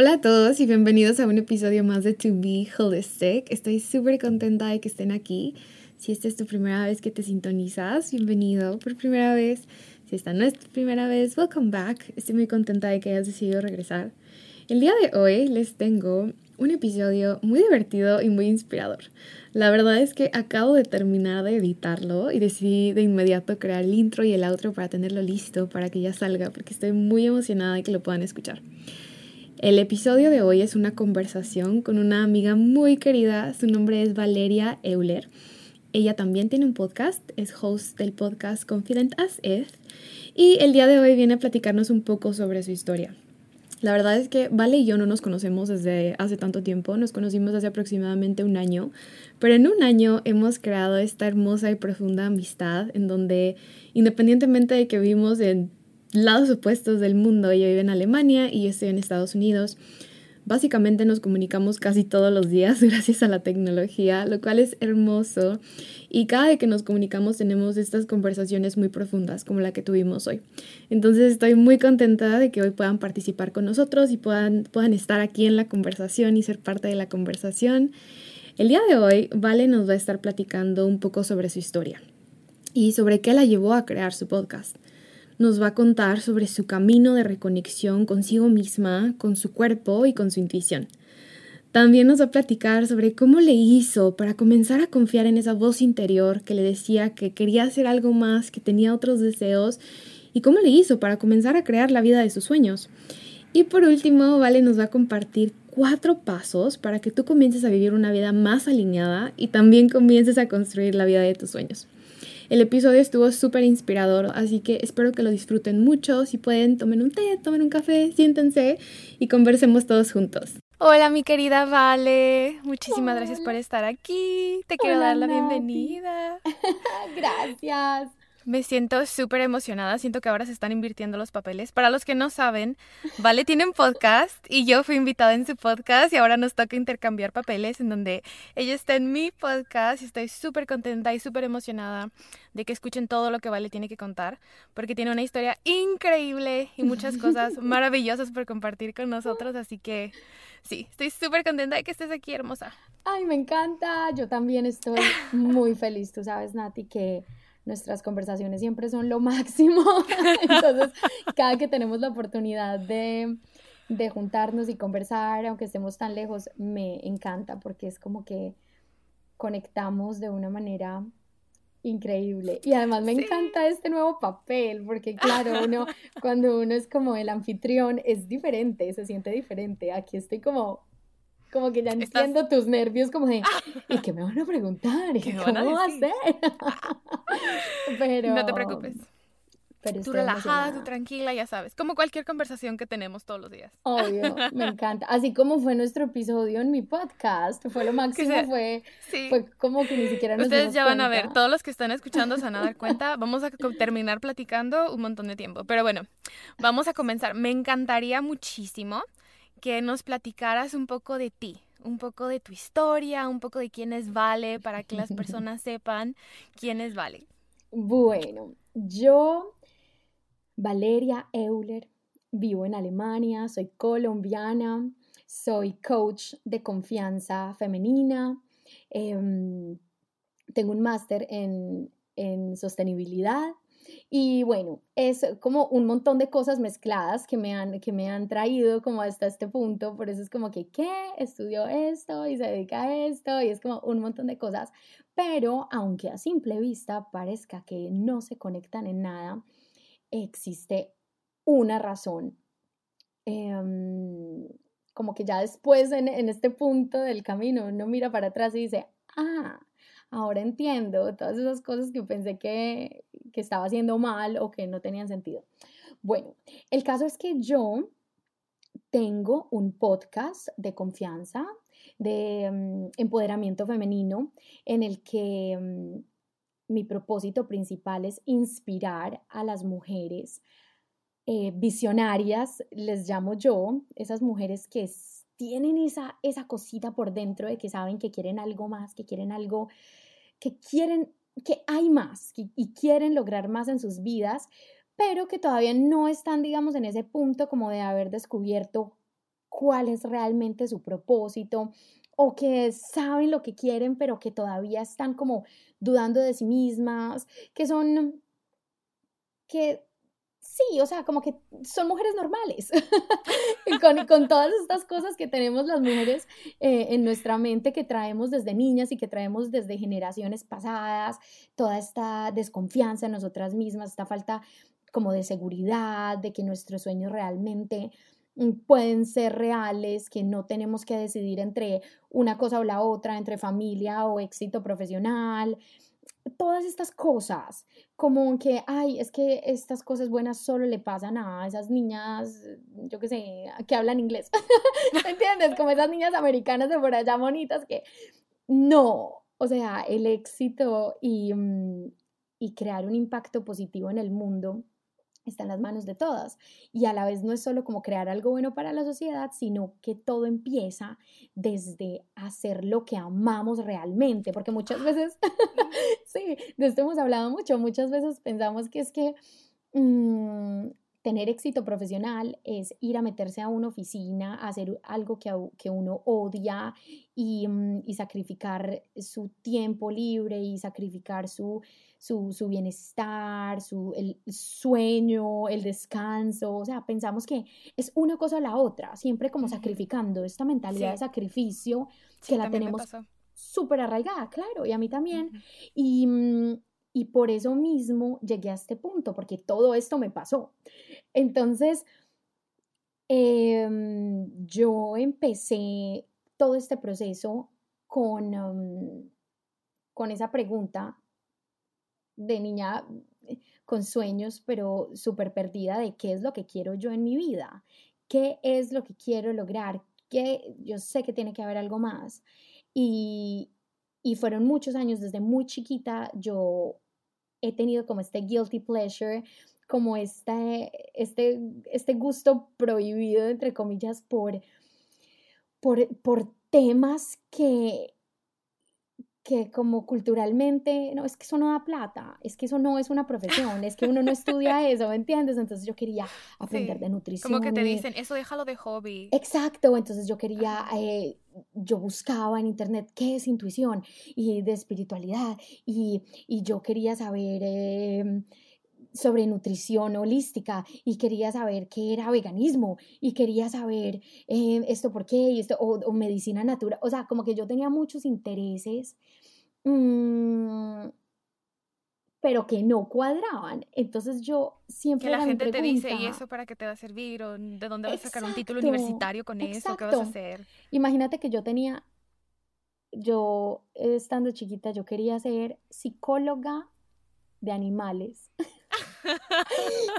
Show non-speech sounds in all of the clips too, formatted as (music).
Hola a todos y bienvenidos a un episodio más de To Be Holistic. Estoy súper contenta de que estén aquí. Si esta es tu primera vez que te sintonizas, bienvenido por primera vez. Si esta no es tu primera vez, welcome back. Estoy muy contenta de que hayas decidido regresar. El día de hoy les tengo un episodio muy divertido y muy inspirador. La verdad es que acabo de terminar de editarlo y decidí de inmediato crear el intro y el outro para tenerlo listo para que ya salga porque estoy muy emocionada de que lo puedan escuchar. El episodio de hoy es una conversación con una amiga muy querida, su nombre es Valeria Euler. Ella también tiene un podcast, es host del podcast Confident as If y el día de hoy viene a platicarnos un poco sobre su historia. La verdad es que Vale y yo no nos conocemos desde hace tanto tiempo, nos conocimos hace aproximadamente un año, pero en un año hemos creado esta hermosa y profunda amistad en donde independientemente de que vivimos en lados opuestos del mundo. Ella vive en Alemania y yo estoy en Estados Unidos. Básicamente nos comunicamos casi todos los días (laughs) gracias a la tecnología, lo cual es hermoso. Y cada vez que nos comunicamos tenemos estas conversaciones muy profundas como la que tuvimos hoy. Entonces estoy muy contenta de que hoy puedan participar con nosotros y puedan, puedan estar aquí en la conversación y ser parte de la conversación. El día de hoy, Vale nos va a estar platicando un poco sobre su historia y sobre qué la llevó a crear su podcast nos va a contar sobre su camino de reconexión consigo misma, con su cuerpo y con su intuición. También nos va a platicar sobre cómo le hizo para comenzar a confiar en esa voz interior que le decía que quería hacer algo más, que tenía otros deseos y cómo le hizo para comenzar a crear la vida de sus sueños. Y por último, Vale nos va a compartir cuatro pasos para que tú comiences a vivir una vida más alineada y también comiences a construir la vida de tus sueños. El episodio estuvo súper inspirador, así que espero que lo disfruten mucho. Si pueden, tomen un té, tomen un café, siéntense y conversemos todos juntos. Hola, mi querida Vale. Muchísimas gracias por estar aquí. Te quiero dar la bienvenida. (laughs) gracias. Me siento súper emocionada, siento que ahora se están invirtiendo los papeles. Para los que no saben, Vale tiene un podcast y yo fui invitada en su podcast y ahora nos toca intercambiar papeles en donde ella está en mi podcast y estoy súper contenta y súper emocionada de que escuchen todo lo que Vale tiene que contar porque tiene una historia increíble y muchas (laughs) cosas maravillosas por compartir con nosotros, así que sí, estoy súper contenta de que estés aquí, hermosa. Ay, me encanta, yo también estoy muy feliz, tú sabes, Nati, que nuestras conversaciones siempre son lo (laughs) máximo. Entonces, cada que tenemos la oportunidad de, de juntarnos y conversar, aunque estemos tan lejos, me encanta porque es como que conectamos de una manera increíble. Y además me encanta este nuevo papel, porque claro, uno, cuando uno es como el anfitrión, es diferente, se siente diferente. Aquí estoy como como que ya entiendo tus nervios, como de, ¿y qué me van a preguntar? ¿Y ¿Qué (laughs) cómo va a hacer? (laughs) pero... No te preocupes. Pero tú relajada, tú tranquila, ya sabes, como cualquier conversación que tenemos todos los días. Obvio, me (laughs) encanta. Así como fue nuestro episodio en mi podcast, fue lo máximo, fue, fue como que ni siquiera nos Ustedes ya van a ver, todos los que están escuchando se van a dar cuenta, vamos a terminar platicando un montón de tiempo. Pero bueno, vamos a comenzar. Me encantaría muchísimo que nos platicaras un poco de ti, un poco de tu historia, un poco de quién es Vale, para que las (laughs) personas sepan quién es Vale. Bueno, yo, Valeria Euler, vivo en Alemania, soy colombiana, soy coach de confianza femenina, em, tengo un máster en, en sostenibilidad Y bueno, es como un montón de cosas mezcladas que me han, que me han traído como hasta este punto. Por eso es como que, ¿qué? Estudió esto y se dedica a esto y es como un montón de cosas. Pero aunque a simple vista parezca que no se conectan en nada, existe una razón. Em, como que ya después en, en este punto del camino uno mira para atrás y dice, ah, ahora entiendo todas esas cosas que pensé que, que estaba haciendo mal o que no tenían sentido. Bueno, el caso es que yo tengo un podcast de confianza, de mm, empoderamiento femenino, en el que mm, mi propósito principal es inspirar a las mujeres eh, visionarias, les llamo yo, esas mujeres que tienen esa, esa cosita por dentro de que saben que quieren algo más, que quieren algo, que quieren, que hay más y quieren lograr más en sus vidas, pero que todavía no están, digamos, en ese punto como de haber descubierto cuál es realmente su propósito o que saben lo que quieren, pero que todavía están como dudando de sí mismas, que son, que Sí, o sea, como que son mujeres normales, (laughs) con, todas estas cosas que tenemos las mujeres eh, en nuestra mente que traemos desde niñas y que traemos desde generaciones pasadas, toda esta desconfianza en nosotras mismas, esta falta como de seguridad, de que nuestros sueños realmente mm, pueden ser reales, que no tenemos que decidir entre una cosa o la otra, entre familia o éxito profesional, todas estas cosas, como que, ay, es que estas cosas buenas solo le pasan a esas niñas, yo qué sé, que hablan inglés, (laughs) ¿me entiendes? Como esas niñas americanas de por allá bonitas que no, o sea, el éxito y, mm, y crear un impacto positivo en el mundo está en las manos de todas. Y a la vez no es solo como crear algo bueno para la sociedad, sino que todo empieza desde hacer lo que amamos realmente, porque muchas veces, (laughs) sí, de esto hemos hablado mucho, muchas veces pensamos que es que... Mm, tener éxito profesional es ir a meterse a una oficina, hacer algo que, que uno odia y, mm, y, sacrificar su tiempo libre y sacrificar su, su, su bienestar, su, el sueño, el descanso. O sea, pensamos que es una cosa o la otra, siempre como sacrificando esta mentalidad de sacrificio que la tenemos súper arraigada, claro, y a mí también. Y mm, y por eso mismo llegué a este punto, porque todo esto me pasó. Entonces, em, yo empecé todo este proceso con, em, con esa pregunta de niña con sueños, pero súper perdida de qué es lo que quiero yo en mi vida, qué es lo que quiero lograr, que yo sé que tiene que haber algo más. Y, y fueron muchos años, desde muy chiquita yo he tenido como este guilty pleasure, como este, este, este gusto prohibido, entre comillas, por, por, por temas que, que como culturalmente, no, es que eso no da plata, es que eso no es una profesión, es que uno no estudia eso, ¿me entiendes? Entonces yo quería aprender de nutrición. Como que te dicen, eso déjalo de hobby. Exacto, entonces yo quería, eh, yo buscaba en internet qué es intuición y de espiritualidad y, y yo quería saber... Eh, sobre nutrición holística y quería saber qué era veganismo y quería saber eh, esto por qué y esto, o, medicina natural, o sea, como que yo tenía muchos intereses, mm, pero que no cuadraban. Entonces yo siempre... Que la gente te dice, ¿y eso para qué te va a servir? ¿O de dónde vas a sacar un título universitario con eso? ¿Qué vas a hacer? Imagínate que yo tenía, yo estando chiquita, yo quería ser psicóloga de animales. (laughs)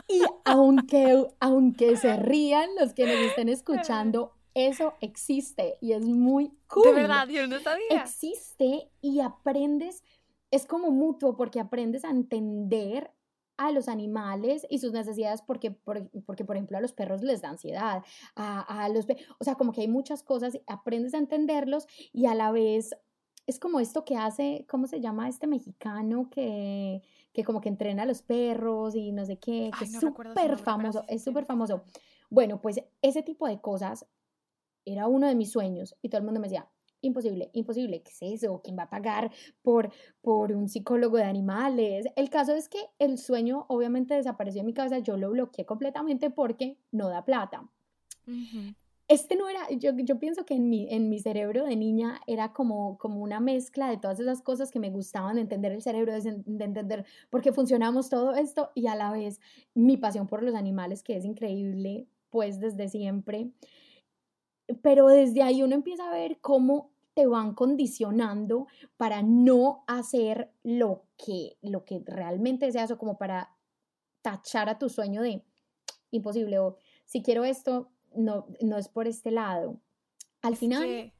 y aunque, aunque se rían los que nos estén escuchando, eso existe y es muy cool. De verdad, yo no sabía. Existe y aprendes, es como mutuo porque aprendes a entender a los animales y sus necesidades porque, porque por ejemplo, a los perros les da ansiedad, a, a los... O sea, como que hay muchas cosas, aprendes a entenderlos y a la vez es como esto que hace, ¿cómo se llama este mexicano que que como que entrena a los perros y no sé qué, que es súper famoso, es súper famoso. Bueno, pues ese tipo de cosas era uno de mis sueños y todo el mundo me decía, imposible, imposible, ¿qué es eso? ¿Quién va a pagar por, por un psicólogo de animales? El caso es que el sueño obviamente desapareció en mi cabeza, yo lo bloqueé completamente porque no da plata. Este no era, yo, yo pienso que en mi, en mi cerebro de niña era como, como una mezcla de todas esas cosas que me gustaban de entender el cerebro, de, de entender por qué funcionamos todo esto y a la vez mi pasión por los animales, que es increíble, pues desde siempre. Pero desde ahí uno empieza a ver cómo te van condicionando para no hacer lo que, lo que realmente deseas o como para tachar a tu sueño de imposible o si quiero esto, no, no es por este lado. Al final...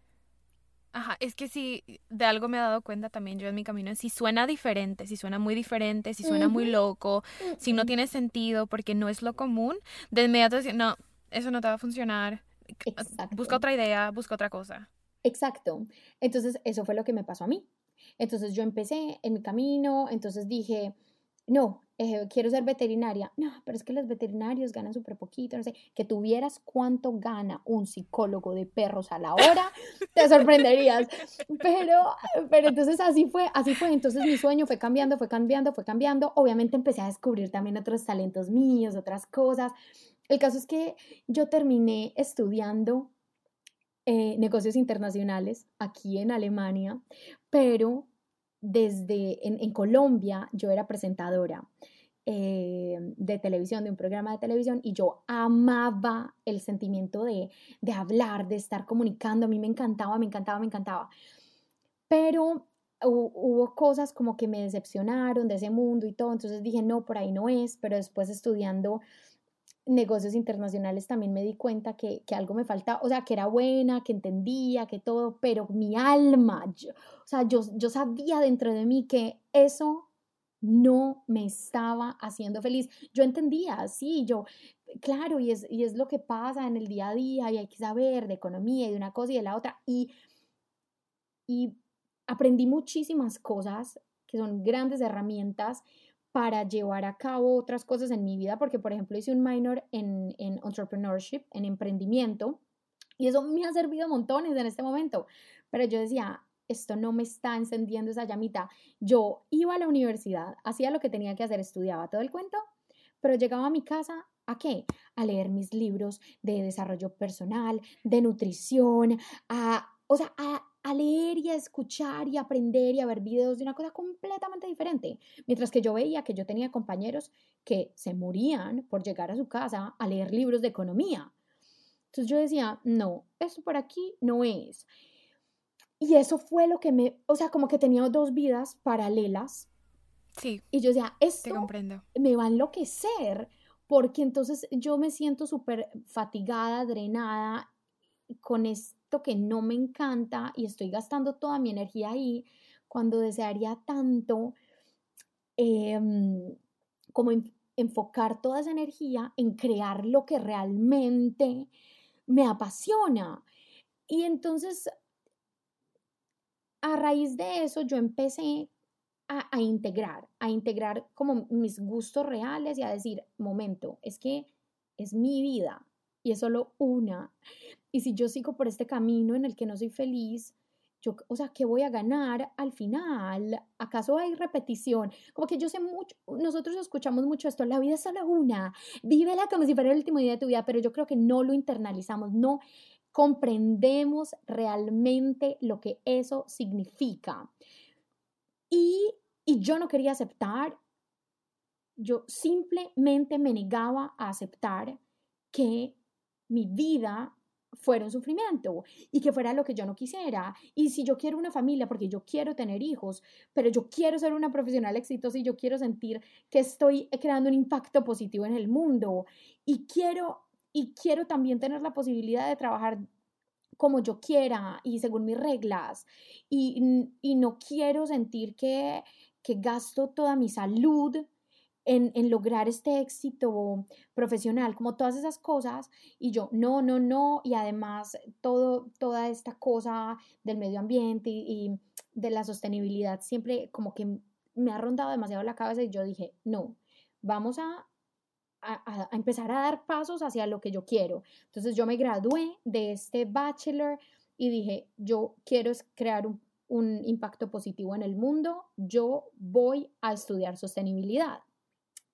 Ajá, es que si de algo me he dado cuenta también yo en mi camino, si suena diferente, si suena muy diferente, si suena muy loco, si no tiene sentido porque no es lo común, de inmediato decir, no, eso no te va a funcionar, busca otra idea, busca otra cosa. Exacto. Entonces, eso fue lo que me pasó a mí. Entonces, yo empecé en mi camino, entonces dije, no, eh, quiero ser veterinaria. No, pero es que los veterinarios ganan súper poquito, no sé. Que tuvieras cuánto gana un psicólogo de perros a la hora, te sorprenderías. Pero, pero entonces así fue, así fue. Entonces mi sueño fue cambiando, fue cambiando, fue cambiando. Obviamente empecé a descubrir también otros talentos míos, otras cosas. El caso es que yo terminé estudiando eh, negocios internacionales aquí en Alemania, pero desde en, Colombia yo era presentadora eh, de televisión, de un programa de televisión, y yo amaba el sentimiento de, de hablar, de estar comunicando, a mí me encantaba, me encantaba, me encantaba. Pero hubo cosas como que me decepcionaron de ese mundo y todo, entonces dije, no, por ahí no es, pero después estudiando negocios internacionales también me di cuenta que, algo me faltaba, o sea, que era buena, que entendía, que todo, pero mi alma, o sea, yo, yo sabía dentro de mí que eso no me estaba haciendo feliz. Yo entendía, sí, yo, claro, y es, y es lo que pasa en el día a día y hay que saber de economía y de una cosa y de la otra. Y, y aprendí muchísimas cosas que son grandes herramientas para llevar a cabo otras cosas en mi vida, porque por ejemplo hice un minor en, en entrepreneurship, en emprendimiento, y eso me ha servido montones en este momento, pero yo decía, esto no me está encendiendo esa llamita. Yo iba a la universidad, hacía lo que tenía que hacer, estudiaba todo el cuento, pero llegaba a mi casa ¿A qué? A leer mis libros de desarrollo personal, de nutrición, a, o sea, a a leer y a escuchar y a aprender y a ver videos de una cosa completamente diferente. Mientras que yo veía que yo tenía compañeros que se morían por llegar a su casa a leer libros de economía. Entonces yo decía, no, eso por aquí no es. Y eso fue lo que me, o sea, como que tenía dos vidas paralelas. Sí. Y yo decía, esto me va a enloquecer, porque entonces yo me siento súper fatigada, drenada con que no me encanta y estoy gastando toda mi energía ahí cuando desearía tanto em, como enfocar toda esa energía en crear lo que realmente me apasiona. Y entonces, a raíz de eso, yo empecé a, integrar, a integrar como mis gustos reales y a decir, momento, es que es mi vida y es solo una. Y si yo sigo por este camino en el que no soy feliz, yo, o sea, ¿qué voy a ganar al final? ¿Acaso hay repetición? Como que yo sé mucho, nosotros escuchamos mucho esto, la vida es solo una, vívela como si fuera el último día de tu vida, pero yo creo que no lo internalizamos, no comprendemos realmente lo que eso significa. Y, y yo no quería aceptar, yo simplemente me negaba a aceptar que mi vida fuera un sufrimiento y que fuera lo que yo no quisiera. Y si yo quiero una familia, porque yo quiero tener hijos, pero yo quiero ser una profesional exitosa y yo quiero sentir que estoy creando un impacto positivo en el mundo y quiero y quiero también tener la posibilidad de trabajar como yo quiera y según mis reglas y, y no quiero sentir que, que gasto toda mi salud en, lograr este éxito profesional, como todas esas cosas, y yo, no, no, no, y además todo, toda esta cosa del medio ambiente y, de la sostenibilidad siempre como que me ha rondado demasiado la cabeza y yo dije, no, vamos a, empezar a dar pasos hacia lo que yo quiero. Entonces yo me gradué de este bachelor y dije, yo quiero crear un impacto positivo en el mundo, yo voy a estudiar sostenibilidad.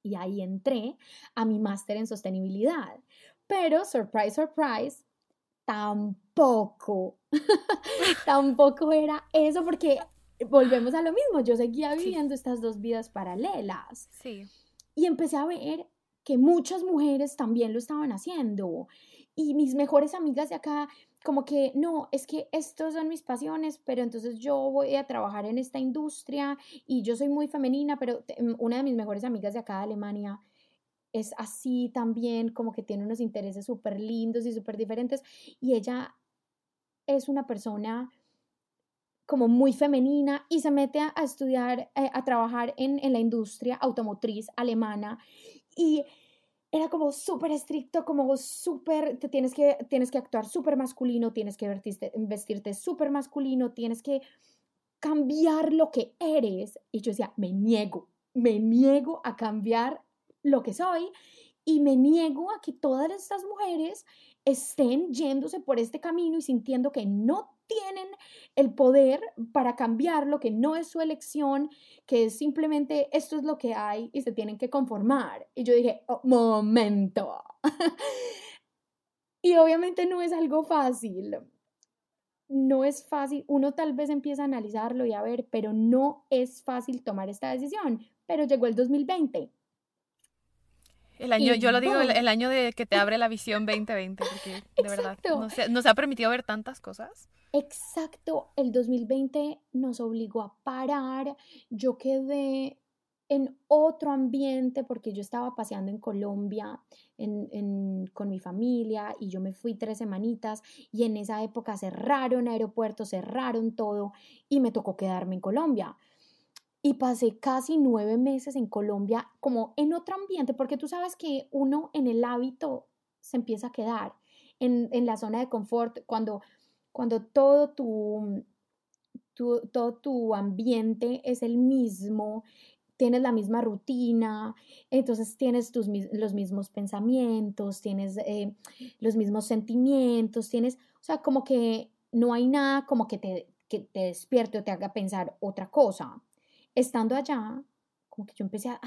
Y ahí entré a mi máster en sostenibilidad. Pero, surprise, surprise, tampoco, (laughs) tampoco era eso porque volvemos a lo mismo, yo seguía viviendo estas dos vidas paralelas. Sí. Y empecé a ver que muchas mujeres también lo estaban haciendo. Y mis mejores amigas de acá, como que, no, es que estos son mis pasiones, pero entonces yo voy a trabajar en esta industria y yo soy muy femenina, pero una de mis mejores amigas de acá de Alemania es así también, como que tiene unos intereses súper lindos y súper diferentes. Y ella es una persona como muy femenina y se mete a, estudiar, eh, a trabajar en, en, la industria automotriz alemana y era como súper estricto, como súper, tienes que, tienes que actuar súper masculino, tienes que vestirte, vestirte súper masculino, tienes que cambiar lo que eres. Y yo decía, me niego, me niego a cambiar lo que soy y me niego a que todas estas mujeres estén yéndose por este camino y sintiendo que no tienen el poder para cambiar lo que no es su elección, que es simplemente esto es lo que hay y se tienen que conformar. Y yo dije, oh, momento. y obviamente no es algo fácil. No es fácil, uno tal vez empieza a analizarlo y a ver, pero no es fácil tomar esta decisión. Pero llegó el 2020 el año, yo lo digo, el, año de que te abre la visión 2020, porque de verdad nos, ha permitido ver tantas cosas. Exacto, el 2020 nos obligó a parar, yo quedé en otro ambiente porque yo estaba paseando en Colombia con mi familia y yo me fui tres semanitas y en esa época cerraron aeropuertos, cerraron todo y me tocó quedarme en Colombia y pasé casi nueve meses en Colombia como en otro ambiente, porque tú sabes que uno en el hábito se empieza a quedar en, la zona de confort cuando, cuando todo tu, todo tu ambiente es el mismo, tienes la misma rutina, entonces tienes tus, los mismos pensamientos, tienes eh, los mismos sentimientos, tienes, o sea, como que no hay nada como que te, que te despierte o te haga pensar otra cosa estando allá, como que yo empecé a,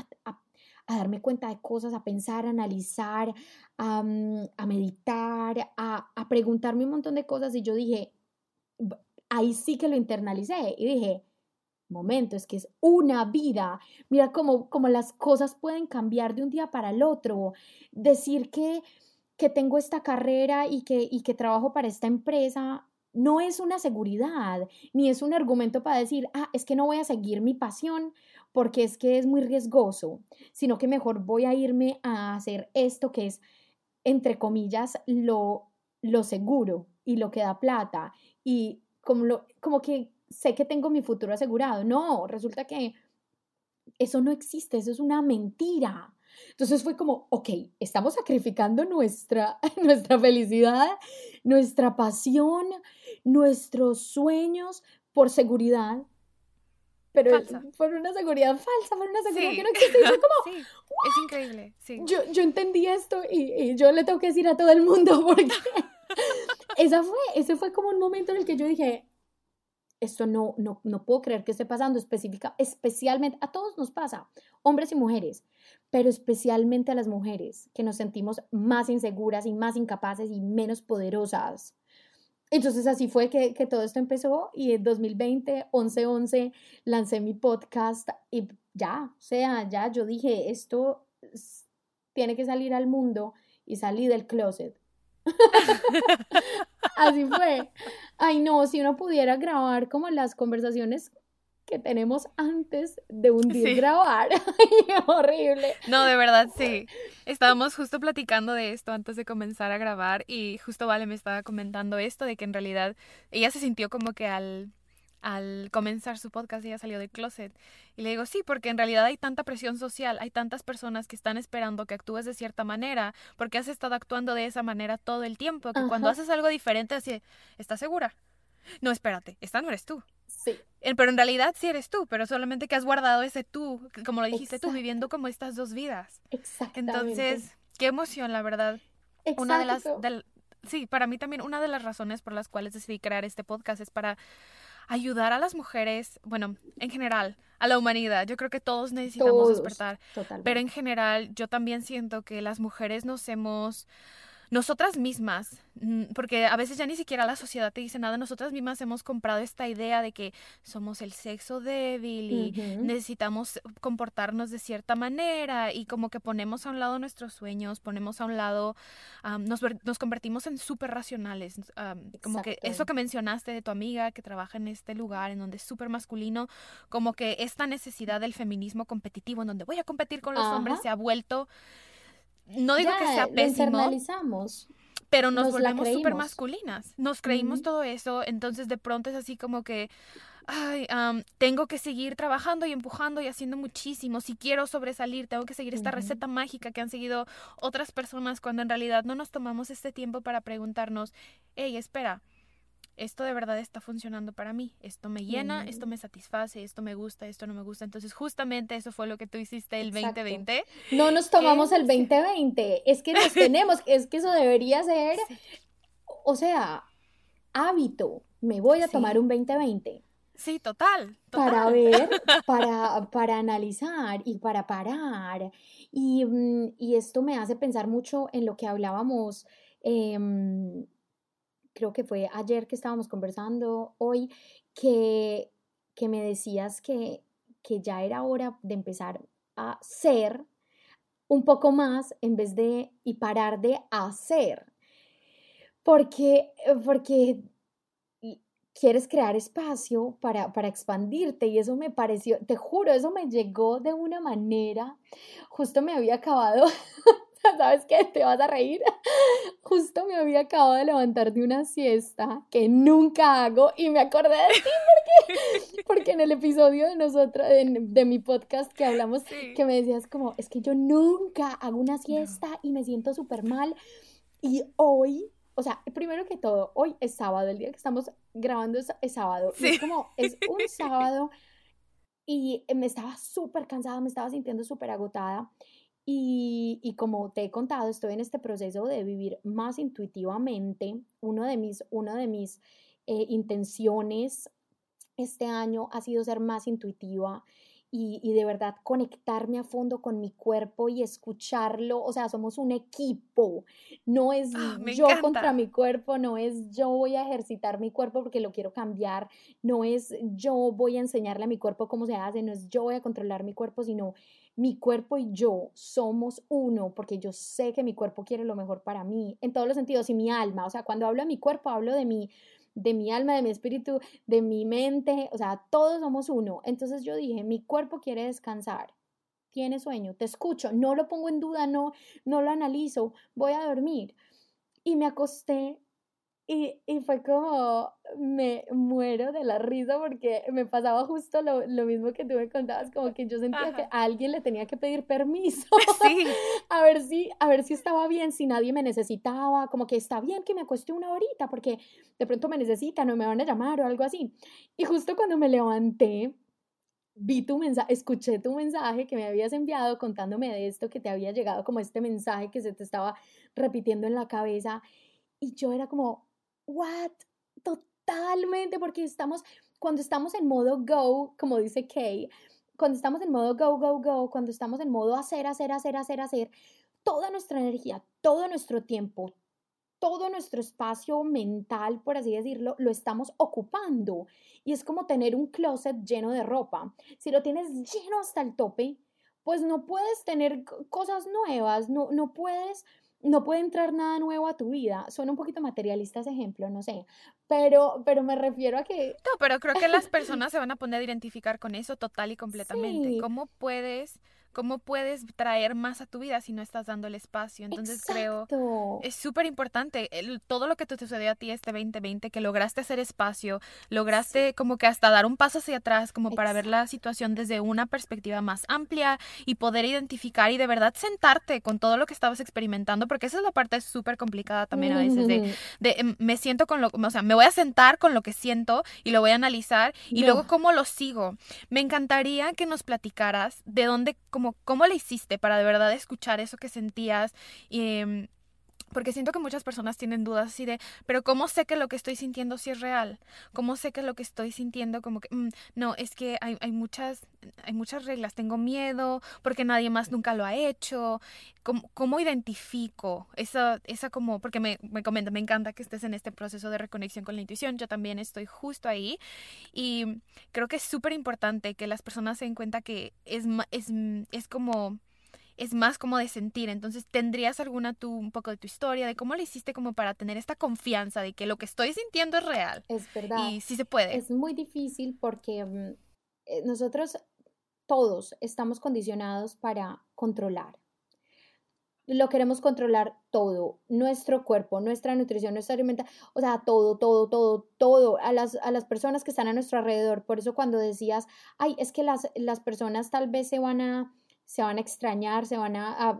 darme cuenta de cosas, a pensar, a analizar, a, meditar, a, a, preguntarme un montón de cosas y yo dije, ahí sí que lo internalicé y dije, momento, es que es una vida, mira cómo, cómo las cosas pueden cambiar de un día para el otro, decir que, que tengo esta carrera y que, y que trabajo para esta empresa no es una seguridad, ni es un argumento para decir, ah, es que no voy a seguir mi pasión porque es que es muy riesgoso, sino que mejor voy a irme a hacer esto que es, entre comillas, lo, lo seguro y lo que da plata y como, lo, como que sé que tengo mi futuro asegurado. No, resulta que eso no existe, eso es una mentira. Entonces fue como, ok, estamos sacrificando nuestra, (laughs) nuestra felicidad, nuestra pasión, nuestros sueños por seguridad. Pero por una seguridad falsa, por una seguridad que no existe. como, (laughs) sí, es increíble. Sí. Yo, yo entendí esto y, y, yo le tengo que decir a todo el mundo (laughs) porque (laughs) esa fue, ese fue como un momento en el que yo dije, esto no, no, no puedo creer que esté pasando específica, especialmente a todos nos pasa, hombres y mujeres, pero especialmente a las mujeres, que nos sentimos más inseguras y más incapaces y menos poderosas. Entonces así fue que, que todo esto empezó y en 2020, 11-11, lancé mi podcast y ya, o sea, ya yo dije, esto tiene que salir al mundo y salí del closet. (laughs) Así fue. Ay, no, si uno pudiera grabar como las conversaciones que tenemos antes de un día grabar. (laughs) horrible. No, de verdad, sí. Estábamos justo platicando de esto antes de comenzar a grabar y justo Vale me estaba comentando esto de que en realidad ella se sintió como que al al comenzar su podcast ella salió del closet. Y le digo, sí, porque en realidad hay tanta presión social, hay tantas personas que están esperando que actúes de cierta manera, porque has estado actuando de esa manera todo el tiempo, que cuando haces algo diferente, así, ¿estás segura? No, espérate, esta no eres tú. Sí. Pero en realidad sí eres tú, pero solamente que has guardado ese tú, como lo dijiste tú, viviendo como estas dos vidas. Exactamente. Entonces, qué emoción, la verdad. Una de las, sí, para mí también una de las razones por las cuales decidí crear este podcast es para ayudar a las mujeres, bueno, en general, a la humanidad. Yo creo que todos necesitamos despertar. Pero en general, yo también siento que las mujeres nos hemos nosotras mismas, mm, porque a veces ya ni siquiera la sociedad te dice nada, nosotras mismas hemos comprado esta idea de que somos el sexo débil y necesitamos comportarnos de cierta manera y como que ponemos a un lado nuestros sueños, ponemos a un lado, nos, nos, convertimos en súper racionales, como que eso que mencionaste de tu amiga que trabaja en este lugar en donde es súper masculino, como que esta necesidad del feminismo competitivo en donde voy a competir con los hombres se ha vuelto no digo que sea pésimo. Pero nos, volvemos súper masculinas. Nos creímos todo eso. Entonces de pronto es así como que, ay, tengo que seguir trabajando y empujando y haciendo muchísimo. Si quiero sobresalir, tengo que seguir esta receta mágica que han seguido otras personas cuando en realidad no nos tomamos este tiempo para preguntarnos, hey, espera, esto de verdad está funcionando para mí, esto me llena, esto me satisface, esto me gusta, esto no me gusta. Entonces justamente eso fue lo que tú hiciste el 2020. No nos tomamos el 2020, es que nos (laughs) tenemos, es que eso debería ser, o sea, hábito, me voy a tomar un 2020. Sí, total, Para ver, (laughs) para, para analizar y para parar. Y, mm, y, esto me hace pensar mucho en lo que hablábamos. Eh, creo que fue ayer que estábamos conversando, hoy, que, que me decías que, que ya era hora de empezar a ser un poco más en vez de y parar de hacer. Porque, porque quieres crear espacio para, para expandirte y eso me pareció, te juro, eso me llegó de una manera, justo me había acabado (laughs) ¿Sabes qué? Te vas a reír. Justo me había acabado de levantar de una siesta que nunca hago y me acordé de ti porque, porque en el episodio de nosotros, de, mi podcast que hablamos, que me decías como, es que yo nunca hago una siesta y me siento súper mal. Y hoy, o sea, primero que todo, hoy es sábado, el día que estamos grabando es, sábado. Y es como, es un sábado y me estaba súper cansada, me estaba sintiendo súper agotada. Y, como te he contado, estoy en este proceso de vivir más intuitivamente. De mis, uno de mis eh, intenciones este año ha sido ser más intuitiva y, de verdad conectarme a fondo con mi cuerpo y escucharlo. O sea, somos un equipo. No es ah, yo contra mi cuerpo, no es yo voy a ejercitar mi cuerpo porque lo quiero cambiar, no es yo voy a enseñarle a mi cuerpo cómo se hace, no es yo voy a controlar mi cuerpo, sino mi cuerpo y yo somos uno porque yo sé que mi cuerpo quiere lo mejor para mí, en todos los sentidos, y mi alma, o sea, cuando hablo de mi cuerpo, hablo de mi, de mi alma, de mi espíritu, de mi mente, o sea, todos somos uno. Entonces yo dije, mi cuerpo quiere descansar, tiene sueño, te escucho, no lo pongo en duda, no, no lo analizo, voy a dormir. Y me acosté y, y, fue como, me muero de la risa porque me pasaba justo lo, lo mismo que tú me contabas, como que yo sentía que a alguien le tenía que pedir permiso. (laughs) Sí. (laughs) a, ver si, a ver si estaba bien, si nadie me necesitaba, como que está bien que me acueste una horita porque de pronto me necesitan o me van a llamar o algo así. Y justo cuando me levanté, vi tu mensaje, escuché tu mensaje que me habías enviado contándome de esto, que te había llegado como este mensaje que se te estaba repitiendo en la cabeza. Y yo era como, what? Totalmente, porque estamos, cuando estamos en modo go, como dice Kay, cuando estamos en modo go, go, go, cuando estamos en modo hacer, hacer, hacer, hacer, hacer, toda nuestra energía, todo nuestro tiempo, todo nuestro espacio mental, por así decirlo, lo estamos ocupando. Y es como tener un closet lleno de ropa. Si lo tienes lleno hasta el tope, pues no puedes tener cosas nuevas, no, no puedes no puede entrar nada nuevo a tu vida. Suena un poquito materialista ese ejemplo, no sé, pero, pero me refiero a que... No, pero creo que las personas se van a poner a identificar con eso total y completamente. ¿Cómo puedes ¿Cómo puedes traer más a tu vida si no estás dando el espacio? Entonces creo creo es súper importante todo lo que te sucedió a ti este 2020, que lograste hacer espacio, lograste como que hasta dar un paso hacia atrás como para ver la situación desde una perspectiva más amplia y poder identificar y de verdad sentarte con todo lo que estabas experimentando, porque esa es la parte súper complicada también a veces de, (laughs) de, em, me siento con lo, o sea, me voy a sentar con lo que siento y lo voy a analizar y luego cómo lo sigo. Me encantaría que nos platicaras de dónde como cómo le hiciste para de verdad escuchar eso que sentías y, em, porque siento que muchas personas tienen dudas así de, pero ¿cómo sé que lo que estoy sintiendo sí es real? ¿Cómo sé que lo que estoy sintiendo como que, mm, no, es que hay, hay, muchas, hay muchas reglas, tengo miedo porque nadie más nunca lo ha hecho? ¿Cómo, cómo identifico esa, esa como, porque me, me comenta, me encanta que estés en este proceso de reconexión con la intuición, yo también estoy justo ahí y creo que es súper importante que las personas se den cuenta que es, es, es como es más como de sentir. Entonces, ¿tendrías alguna tú un poco de tu historia, de cómo lo hiciste como para tener esta confianza de que lo que estoy sintiendo es real? Es verdad. Y sí se puede. Es muy difícil porque mm, eh, nosotros todos estamos condicionados para controlar. Lo queremos controlar todo, nuestro cuerpo, nuestra nutrición, nuestra alimentación, o sea, todo, todo, todo, todo, a las, a las personas que están a nuestro alrededor. Por eso cuando decías, ay, es que las, las personas tal vez se van a se van a extrañar, se van a,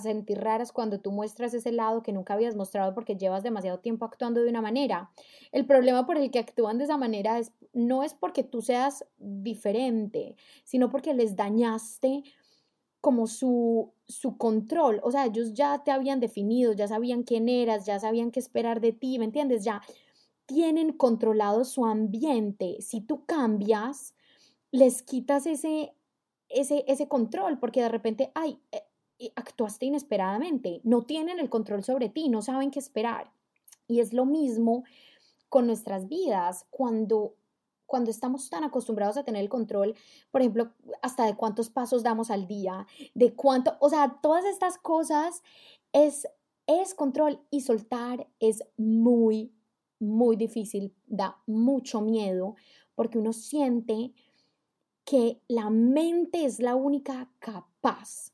sentir raras cuando tú muestras ese lado que nunca habías mostrado porque llevas demasiado tiempo actuando de una manera. El problema por el que actúan de esa manera es, no es porque tú seas diferente, sino porque les dañaste como su, su control. O sea, ellos ya te habían definido, ya sabían quién eras, ya sabían qué esperar de ti, ¿me entiendes? Ya tienen controlado su ambiente. Si tú cambias, les quitas ese ese, ese control, porque de repente, ay, eh, actuaste inesperadamente, no tienen el control sobre ti, no saben qué esperar. Y es lo mismo con nuestras vidas, cuando cuando estamos tan acostumbrados a tener el control, por ejemplo, hasta de cuántos pasos damos al día, de cuánto, o sea, todas estas cosas es, es control y soltar es muy, muy difícil, da mucho miedo porque uno siente que la mente es la única capaz,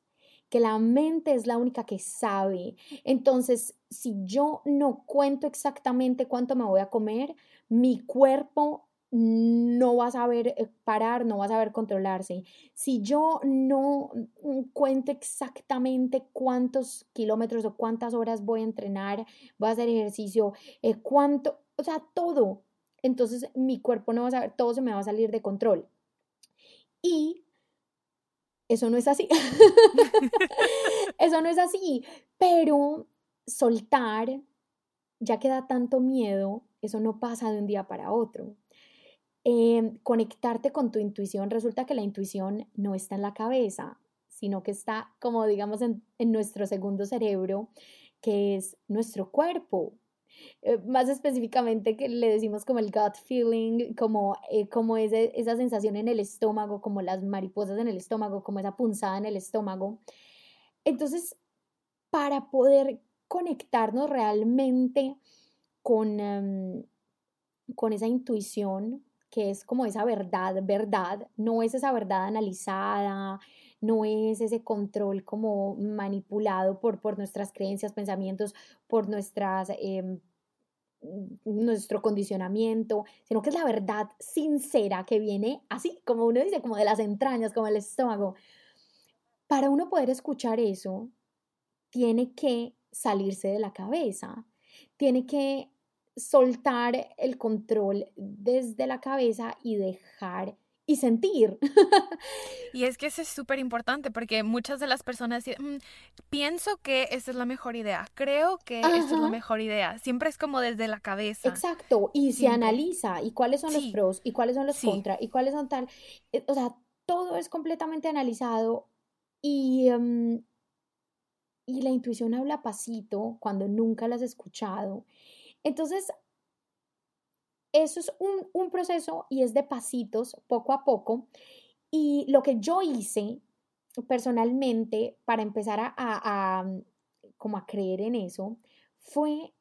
que la mente es la única que sabe. Entonces, si yo no cuento exactamente cuánto me voy a comer, mi cuerpo no va a saber eh, parar, no va a saber controlarse. Si yo no cuento exactamente cuántos kilómetros o cuántas horas voy a entrenar, voy a hacer ejercicio, eh, cuánto, o sea, todo, entonces mi cuerpo no va a saber, todo se me va a salir de control. Y eso no es así. (laughs) eso no es así. Pero soltar, ya que da tanto miedo, eso no pasa de un día para otro. Em, conectarte con tu intuición, resulta que la intuición no está en la cabeza, sino que está, como digamos, en, en nuestro segundo cerebro, que es nuestro cuerpo, eh, más específicamente que le decimos como el gut feeling, como, eh, como ese, esa sensación en el estómago, como las mariposas en el estómago, como esa punzada en el estómago. Entonces, para poder conectarnos realmente con, em, con esa intuición, que es como esa verdad, verdad, no es esa verdad analizada, no es ese control como manipulado por, por nuestras creencias, pensamientos, por nuestras... Em, nuestro condicionamiento, sino que es la verdad sincera que viene así, como uno dice, como de las entrañas, como el estómago. Para uno poder escuchar eso, tiene que salirse de la cabeza, tiene que soltar el control desde la cabeza y dejar y sentir. y es que eso es súper importante porque muchas de las personas dicen, mm, pienso que esa es la mejor idea, creo que esa es la mejor idea. Siempre es como desde la cabeza. Exacto, y se analiza y cuáles son los pros y cuáles son los contras y cuáles son tal. Eh, o sea, todo es completamente analizado y, em, y la intuición habla pasito cuando nunca la has escuchado. Entonces, eso es un, proceso y es de pasitos, poco a poco. Y lo que yo hice personalmente para empezar a, como a creer en eso fue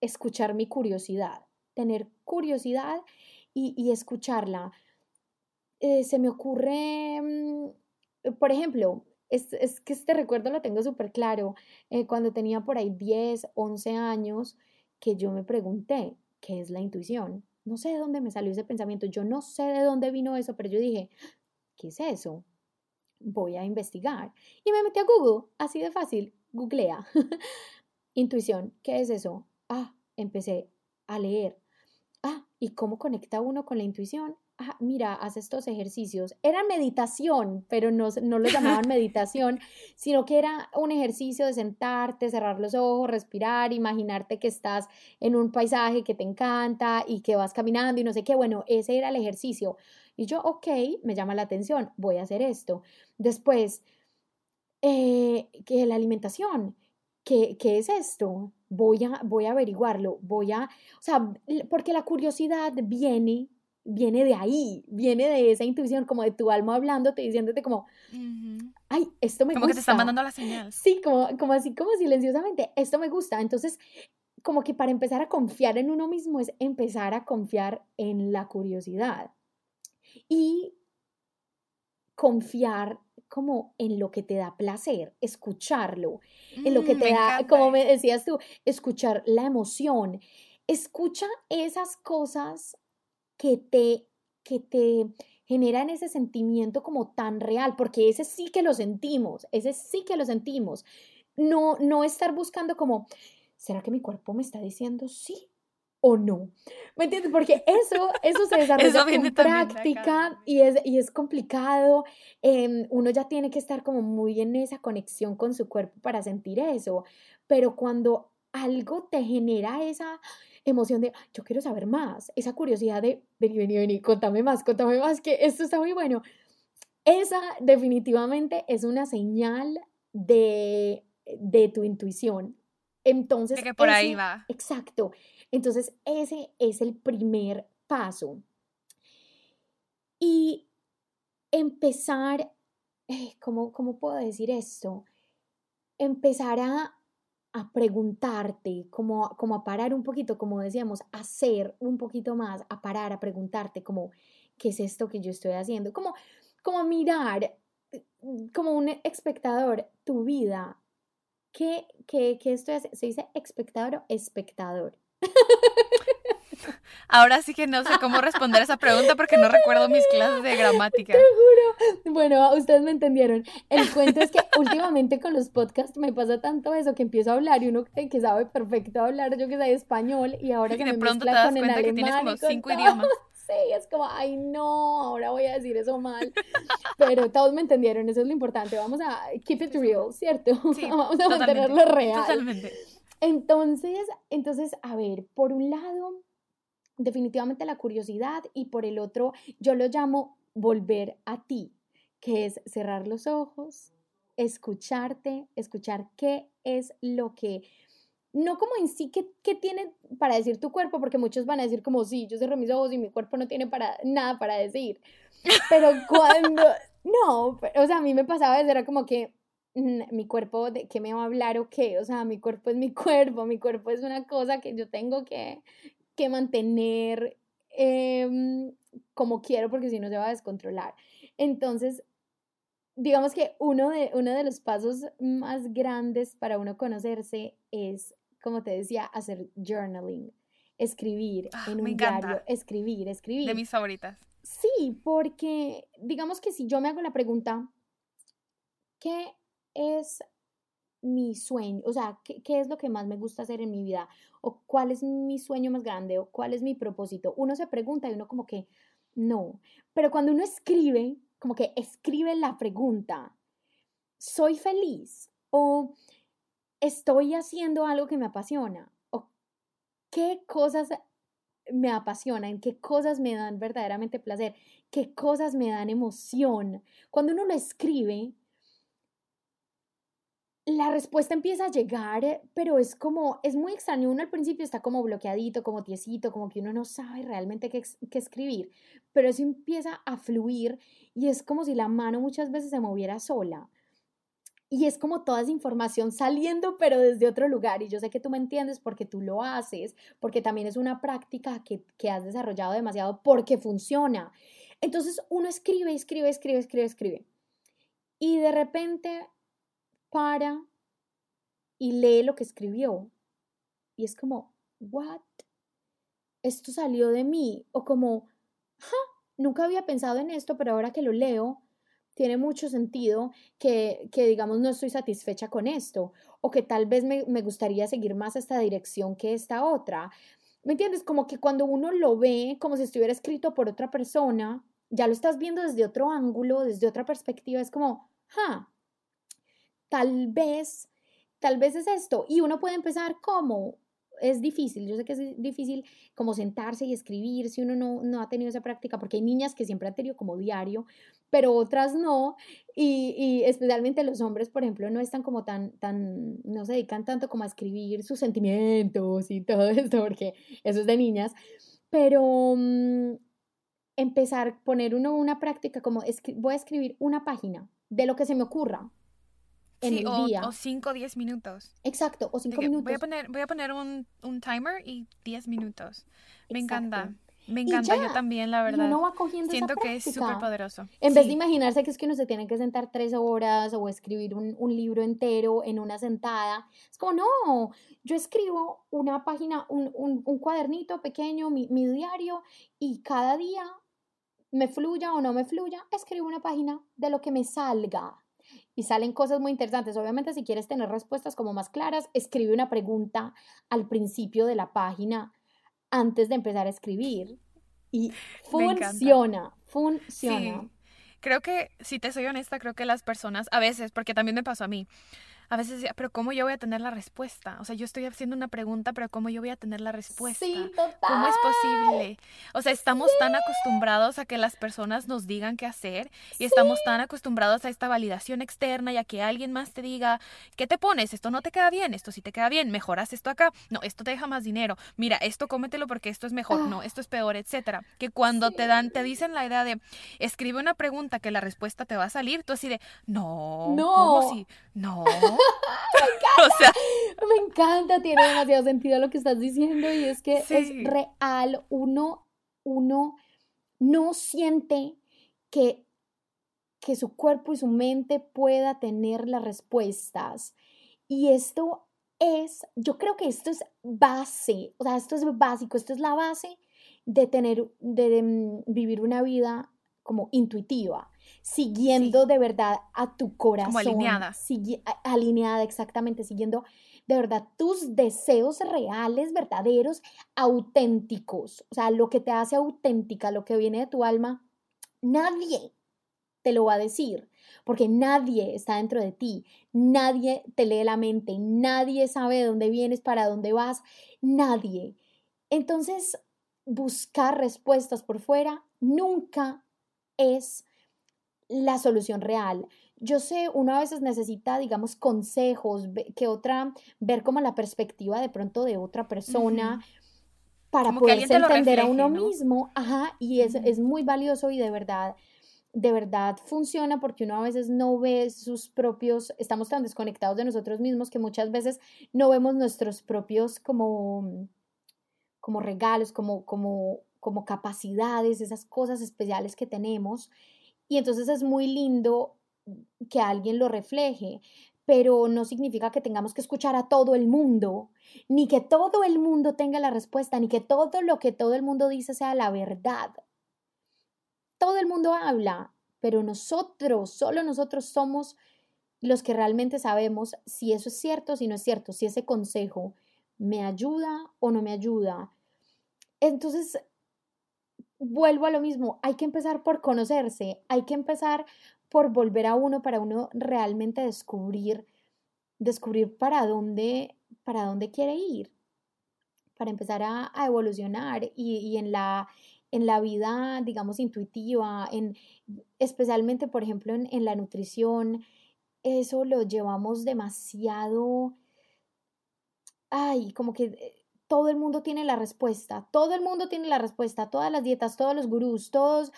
escuchar mi curiosidad, tener curiosidad y, escucharla. Eh, se me ocurre, mm, por ejemplo, es, que este recuerdo lo tengo súper claro, eh, cuando tenía por ahí 10, 11 años, que yo me pregunté, ¿qué es la intuición? No sé de dónde me salió ese pensamiento, yo no sé de dónde vino eso, pero yo dije, ¿qué es eso? Voy a investigar. Y me metí a Google, así de fácil, googlea. (laughs) intuición, ¿qué es eso? Ah, empecé a leer. Ah, ¿y cómo conecta uno con la intuición? Ah, mira, haz estos ejercicios. Era meditación, pero no, no lo llamaban (laughs) meditación, sino que era un ejercicio de sentarte, cerrar los ojos, respirar, imaginarte que estás en un paisaje que te encanta y que vas caminando y no sé qué. Bueno, ese era el ejercicio. Y yo, ok, me llama la atención, voy a hacer esto. Después, eh, que la alimentación, ¿qué, ¿qué es esto? Voy a, voy a averiguarlo, voy a, o sea, porque la curiosidad viene viene de ahí, viene de esa intuición, como de tu alma hablándote, diciéndote como, ay, esto me gusta. Como que te está mandando la señal. Sí, como, como así, como silenciosamente, esto me gusta. Entonces, como que para empezar a confiar en uno mismo es empezar a confiar en la curiosidad y confiar como en lo que te da placer, escucharlo, en lo que mm, te da, como me decías tú, escuchar la emoción. Escucha esas cosas que te, que te generan ese sentimiento como tan real, porque ese sí que lo sentimos, ese sí que lo sentimos. No, no estar buscando como, ¿será que mi cuerpo me está diciendo sí o no? ¿Me entiendes? Porque eso, eso se (laughs) desarrolla en práctica y es, y es complicado. Em, uno ya tiene que estar como muy en esa conexión con su cuerpo para sentir eso. Pero cuando algo te genera esa, emoción de yo quiero saber más, esa curiosidad de vení, vení, vení, contame más, contame más, que esto está muy bueno. Esa definitivamente es una señal de, de tu intuición. Entonces, de que por ahí va. Exacto. Entonces, ese es el primer paso. Y empezar, eh, ¿cómo, cómo puedo decir esto? Empezar a a preguntarte, como, como a parar un poquito, como decíamos, a hacer un poquito más, a parar, a preguntarte como, ¿qué es esto que yo estoy haciendo? Como, como mirar mm, como un espectador tu vida. ¿Qué, qué, qué esto es? ¿Se dice espectador o espectador? (laughs) (laughs) Ahora sí que no sé cómo responder esa pregunta porque no recuerdo mis clases de gramática. Te juro. Bueno, ustedes me entendieron. El cuento es que últimamente con los podcasts me pasa tanto eso que empiezo a hablar y uno que sabe perfecto hablar, yo que sé español y ahora que de me pronto te das cuenta que tienes como cinco idiomas. (laughs) Sí, es como, ay no, ahora voy a decir eso mal. Pero todos me entendieron, eso es lo importante. Vamos a keep it real, ¿cierto? Sí, (laughs) Vamos a mantenerlo real. Totalmente. Entonces, entonces, a ver, por un lado, definitivamente la curiosidad y por el otro yo lo llamo volver a ti, que es cerrar los ojos, escucharte, escuchar qué es lo que, no como en sí qué, qué tiene para decir tu cuerpo, porque muchos van a decir como, sí, yo cerro mis ojos y mi cuerpo no tiene para, nada para decir, (laughs) pero cuando, no, o sea, a mí me pasaba era como que mm, mi cuerpo, ¿de qué me va a hablar o qué? O sea, mi cuerpo es mi (laughs) cuerpo, mi cuerpo es una cosa que yo tengo que, que mantener em, como quiero porque si no se va a descontrolar. Entonces, digamos que uno de, uno de los pasos más grandes para uno conocerse es, como te decía, hacer journaling, escribir ah, en un diario, escribir, escribir. De mis favoritas. Sí, porque digamos que si yo me hago la pregunta, ¿qué es mi sueño, o sea, ¿qué, ¿qué, es lo que más me gusta hacer en mi vida? ¿O cuál es mi sueño más grande? ¿O cuál es mi propósito? Uno se pregunta y uno como que, no. Pero cuando uno escribe, como que escribe la pregunta, ¿soy feliz? ¿O estoy haciendo algo que me apasiona? ¿O qué cosas me apasionan? ¿Qué cosas me dan verdaderamente placer? ¿Qué cosas me dan emoción? Cuando uno lo escribe, la respuesta empieza a llegar, eh, pero es como, es muy extraño. Uno al principio está como bloqueadito, como tiesito, como que uno no sabe realmente qué, qué, escribir, pero eso empieza a fluir y es como si la mano muchas veces se moviera sola. Y es como toda esa información saliendo, pero desde otro lugar. Y yo sé que tú me entiendes porque tú lo haces, porque también es una práctica que, que has desarrollado demasiado porque funciona. Entonces uno escribe, escribe, escribe, escribe, escribe. Y de repente para y lee lo que escribió. Y es como, ¿what? Esto salió de mí. O como, ja, nunca había pensado en esto, pero ahora que lo leo, tiene mucho sentido que, que digamos, no estoy satisfecha con esto. O que tal vez me, me gustaría seguir más esta dirección que esta otra. ¿me entiendes? Como que cuando uno lo ve como si estuviera escrito por otra persona, ya lo estás viendo desde otro ángulo, desde otra perspectiva, es como, ja, tal vez, tal vez es esto. Y uno puede empezar como, es difícil, yo sé que es difícil como sentarse y escribir si uno no, no ha tenido esa práctica, porque hay niñas que siempre han tenido como diario, pero otras no, y, y, especialmente los hombres, por ejemplo, no están como tan, tan, no se dedican tanto como a escribir sus sentimientos y todo esto, porque eso es de niñas, pero mm, empezar, poner uno una práctica como, voy a escribir una página de lo que se me ocurra, en sí, el o, día. O 5 o 10 minutos. Exacto, o 5 minutos. Voy a poner, voy a poner un, un timer y 10 minutos. Me encanta. Me encanta, yo también, la verdad. Uno va cogiendo Siento que es súper poderoso. En vez de imaginarse que es que uno se tiene que sentar tres horas o escribir un, un, libro entero en una sentada, es como, no, yo escribo una página, un, un, un cuadernito pequeño, mi, mi diario, y cada día, me fluya o no me fluya, escribo una página de lo que me salga y salen cosas muy interesantes. Obviamente, si quieres tener respuestas como más claras, escribe una pregunta al principio de la página antes de empezar a escribir. Y (laughs) funciona, funciona. Creo que, si te soy honesta, creo que las personas, a veces, porque también me pasó a mí, a veces decía, pero ¿cómo yo voy a tener la respuesta? O sea, yo estoy haciendo una pregunta, pero ¿cómo yo voy a tener la respuesta? Sí, total. ¿Cómo es posible? O sea, estamos tan acostumbrados a que las personas nos digan qué hacer y estamos tan acostumbrados a esta validación externa y a que alguien más te diga, ¿qué te pones? Esto no te queda bien, esto sí te queda bien, mejoras esto acá, no, esto te deja más dinero, mira, esto cómetelo porque esto es mejor, no, ah. esto es peor, etcétera. Que cuando te dan, te dicen la idea de escribe una pregunta que la respuesta te va a salir, tú así de, no, no. ¿cómo si? No. (laughs) (laughs) me encanta, tiene demasiado sentido lo que estás diciendo y es que es real, uno, uno no siente que, que su cuerpo y su mente pueda tener las respuestas. Y esto es, yo creo que esto es base, o sea, esto es básico, esto es la base de tener, de mm, vivir una vida como intuitiva siguiendo de verdad a tu corazón. Como alineada. alineada, exactamente, siguiendo de verdad tus deseos reales, verdaderos, auténticos. O sea, lo que te hace auténtica, lo que viene de tu alma, nadie te lo va a decir, porque nadie está dentro de ti, nadie te lee la mente, nadie sabe de dónde vienes, para dónde vas, nadie. Entonces, buscar respuestas por fuera nunca es la solución real. Yo sé, uno a veces necesita, digamos, consejos, que otra, ver como la perspectiva de pronto de otra persona para poderse entender a uno mismo. Ajá, y es, es muy valioso y de verdad, de verdad funciona porque uno a veces no ve sus propios, estamos tan desconectados de nosotros mismos que muchas veces no vemos nuestros propios como, como regalos, como, como, como capacidades, esas cosas especiales que tenemos. Y entonces es muy lindo que alguien lo refleje, pero no significa que tengamos que escuchar a todo el mundo, ni que todo el mundo tenga la respuesta, ni que todo lo que todo el mundo dice sea la verdad. Todo el mundo habla, pero nosotros, solo nosotros somos los que realmente sabemos si eso es cierto, si no es cierto, si ese consejo me ayuda o no me ayuda. Entonces, vuelvo a lo mismo, hay que empezar por conocerse, hay que empezar por volver a uno para uno realmente descubrir, descubrir para dónde, para dónde quiere ir, para empezar a, evolucionar y, en, la, en la vida, digamos, intuitiva, en, especialmente, por ejemplo, en, en la nutrición, eso lo llevamos demasiado, ay, como que todo el mundo tiene la respuesta, todo el mundo tiene la respuesta, todas las dietas, todos los gurús, todos,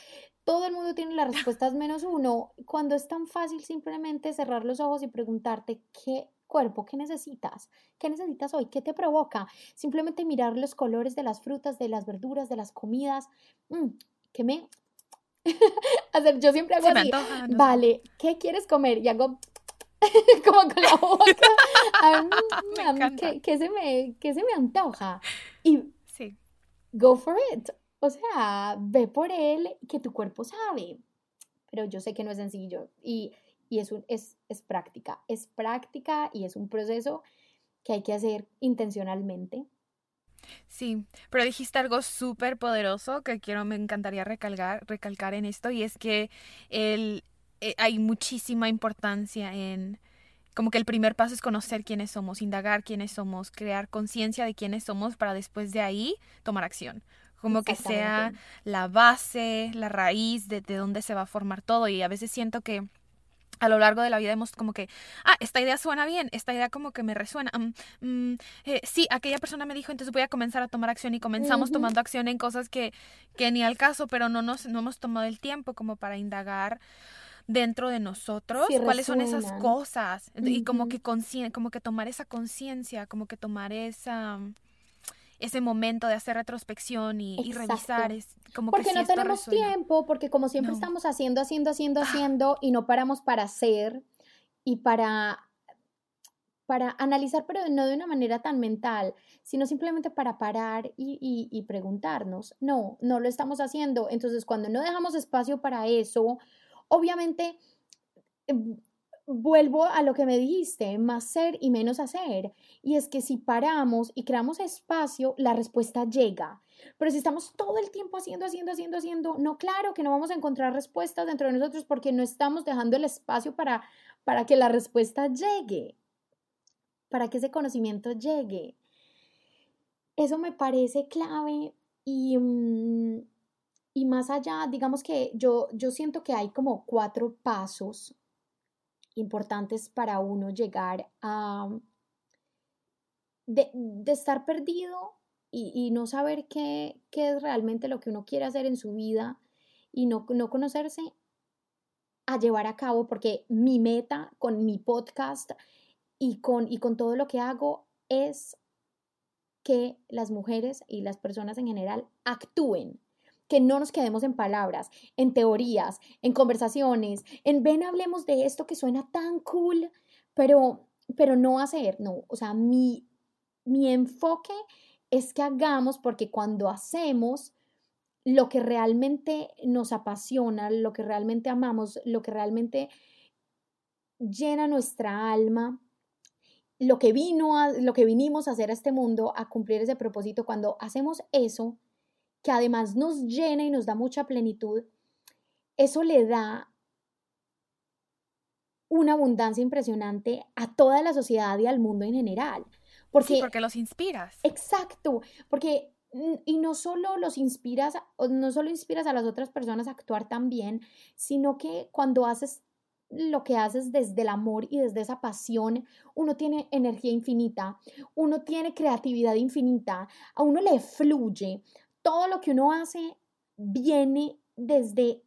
todo el mundo tiene las (laughs) respuestas menos uno, cuando es tan fácil simplemente cerrar los ojos y preguntarte qué cuerpo, qué necesitas, qué necesitas hoy, qué te provoca, simplemente mirar los colores de las frutas, de las verduras, de las comidas, mm, ¿qué me... (laughs) hacer, yo siempre hago así, vale, ¿qué quieres comer? Y hago (laughs) como con la boca. A mí, (laughs) ¿qué, se me, ¿Qué se me antoja? Y sí. go for it. O sea, ve por él que tu cuerpo sabe. Pero yo sé que no es sencillo y, y es, un, es, es práctica. Es práctica y es un proceso que hay que hacer intencionalmente. Sí, pero dijiste algo súper poderoso que quiero, me encantaría recalcar, recalcar en esto y es que el, eh, hay muchísima importancia en como que el primer paso es conocer quiénes somos, indagar quiénes somos, crear conciencia de quiénes somos para después de ahí tomar acción. Como que sea la base, la raíz de, de dónde se va a formar todo. Y a veces siento que a lo largo de la vida hemos como que, ah, esta idea suena bien, esta idea como que me resuena. Mm, mm, eh, sí, aquella persona me dijo, entonces voy a comenzar a tomar acción y comenzamos tomando acción en cosas que, que ni al caso, pero no, nos, no hemos tomado el tiempo como para indagar dentro de nosotros cuáles son esas cosas y como que como que tomar esa conciencia, como que tomar esa ese momento de hacer retrospección y, revisar. Es como porque no tenemos tiempo, porque como siempre estamos haciendo, haciendo, haciendo, ah. haciendo y no paramos para hacer y para para analizar, pero no de una manera tan mental, sino simplemente para parar y, y, preguntarnos, no, no lo estamos haciendo. Entonces, cuando no dejamos espacio para eso, obviamente em, vuelvo a lo que me dijiste, más ser y menos hacer. Y es que si paramos y creamos espacio, la respuesta llega. Pero si estamos todo el tiempo haciendo, haciendo, haciendo, haciendo, no, claro que no vamos a encontrar respuestas dentro de nosotros porque no estamos dejando el espacio para, para que la respuesta llegue, para que ese conocimiento llegue. Eso me parece clave y, mm, y más allá, digamos que yo, yo siento que hay como cuatro pasos importantes para uno llegar a de, estar perdido y, no saber qué, qué, es realmente lo que uno quiere hacer en su vida y no, no conocerse a llevar a cabo, porque mi meta con mi podcast y con, y con todo lo que hago es que las mujeres y las personas en general actúen, que no nos quedemos en palabras, en teorías, en conversaciones, en ven, hablemos de esto que suena tan cool, pero, pero no hacer, no, o sea, mi, mi enfoque es que hagamos porque cuando hacemos lo que realmente nos apasiona, lo que realmente amamos, lo que realmente llena nuestra alma, lo que vino a, lo que vinimos a hacer a este mundo, a cumplir ese propósito, cuando hacemos eso, que además nos llena y nos da mucha plenitud, eso le da una abundancia impresionante a toda la sociedad y al mundo en general. Porque, porque los inspiras. Exacto, porque y no solo los inspiras, no solo inspiras a las otras personas a actuar tan bien, sino que cuando haces lo que haces desde el amor y desde esa pasión, uno tiene energía infinita, uno tiene creatividad infinita, a uno le fluye, todo lo que uno hace viene desde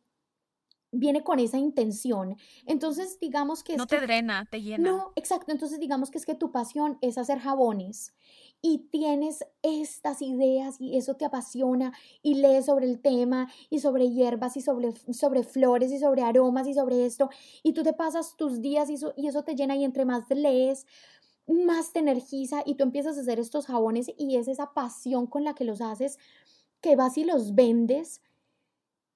viene con esa intención. Entonces, digamos que... no te drena, te llena. No, exacto. Entonces, digamos que es que tu pasión es hacer jabones y tienes estas ideas y eso te apasiona y lees sobre el tema y sobre hierbas y sobre, sobre flores y sobre aromas y sobre esto y tú te pasas tus días y eso, y eso te llena y entre más lees, más te energiza y tú empiezas a hacer estos jabones y es esa pasión con la que los haces que vas y los vendes.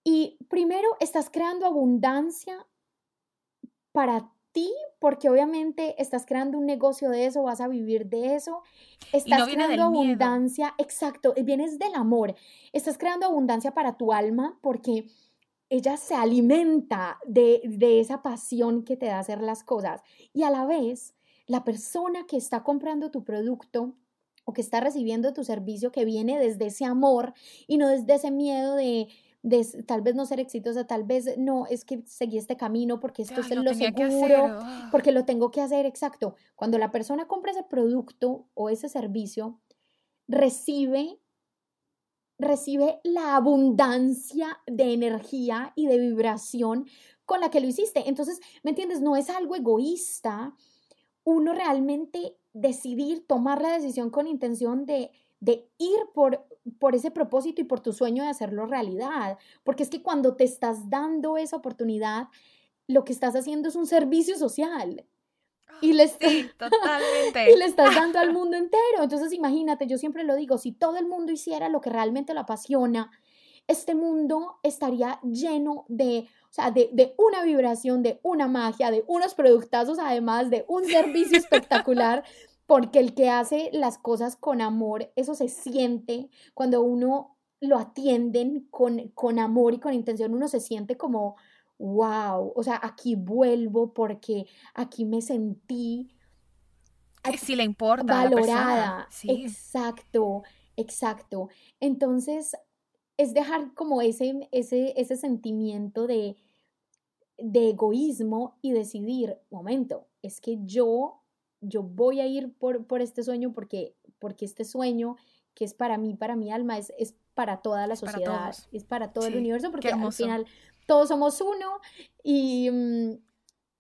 Y primero estás creando abundancia para ti, porque obviamente estás creando un negocio de eso, vas a vivir de eso. Estás creando abundancia, exacto, vienes del amor. Estás creando abundancia para tu alma porque ella se alimenta de, de esa pasión que te da hacer las cosas. Y a la vez, la persona que está comprando tu producto o que está recibiendo tu servicio que viene desde ese amor y no desde ese miedo de, tal vez no ser exitosa, tal vez no, es que seguí este camino porque esto es lo, seguro, ah. porque lo tengo que hacer, exacto. Cuando la persona compra ese producto o ese servicio, recibe recibe la abundancia de energía y de vibración con la que lo hiciste. Entonces, ¿me entiendes? No es algo egoísta. Uno realmente decidir, tomar la decisión con intención de, de ir por, por ese propósito y por tu sueño de hacerlo realidad. Porque es que cuando te estás dando esa oportunidad, lo que estás haciendo es un servicio social. Y le, (laughs) totalmente. y le estás dando al (laughs) mundo entero. Entonces imagínate, yo siempre lo digo, si todo el mundo hiciera lo que realmente lo apasiona, este mundo estaría lleno de, o sea, de, de, una vibración, de una magia, de unos productazos, además de un servicio espectacular (laughs) porque el que hace las cosas con amor, eso se siente cuando uno lo atienden con, con amor y con intención, uno se siente como, wow, o sea, aquí vuelvo porque aquí me sentí si le importa valorada. Exacto, exacto. Entonces, es dejar como ese, ese, ese sentimiento de, de egoísmo y decidir, momento, es que yo, yo voy a ir por, por este sueño porque, porque este sueño que es para mí, para mi alma, es, es para toda la sociedad, es para todo el universo, porque al final todos somos uno y, mm,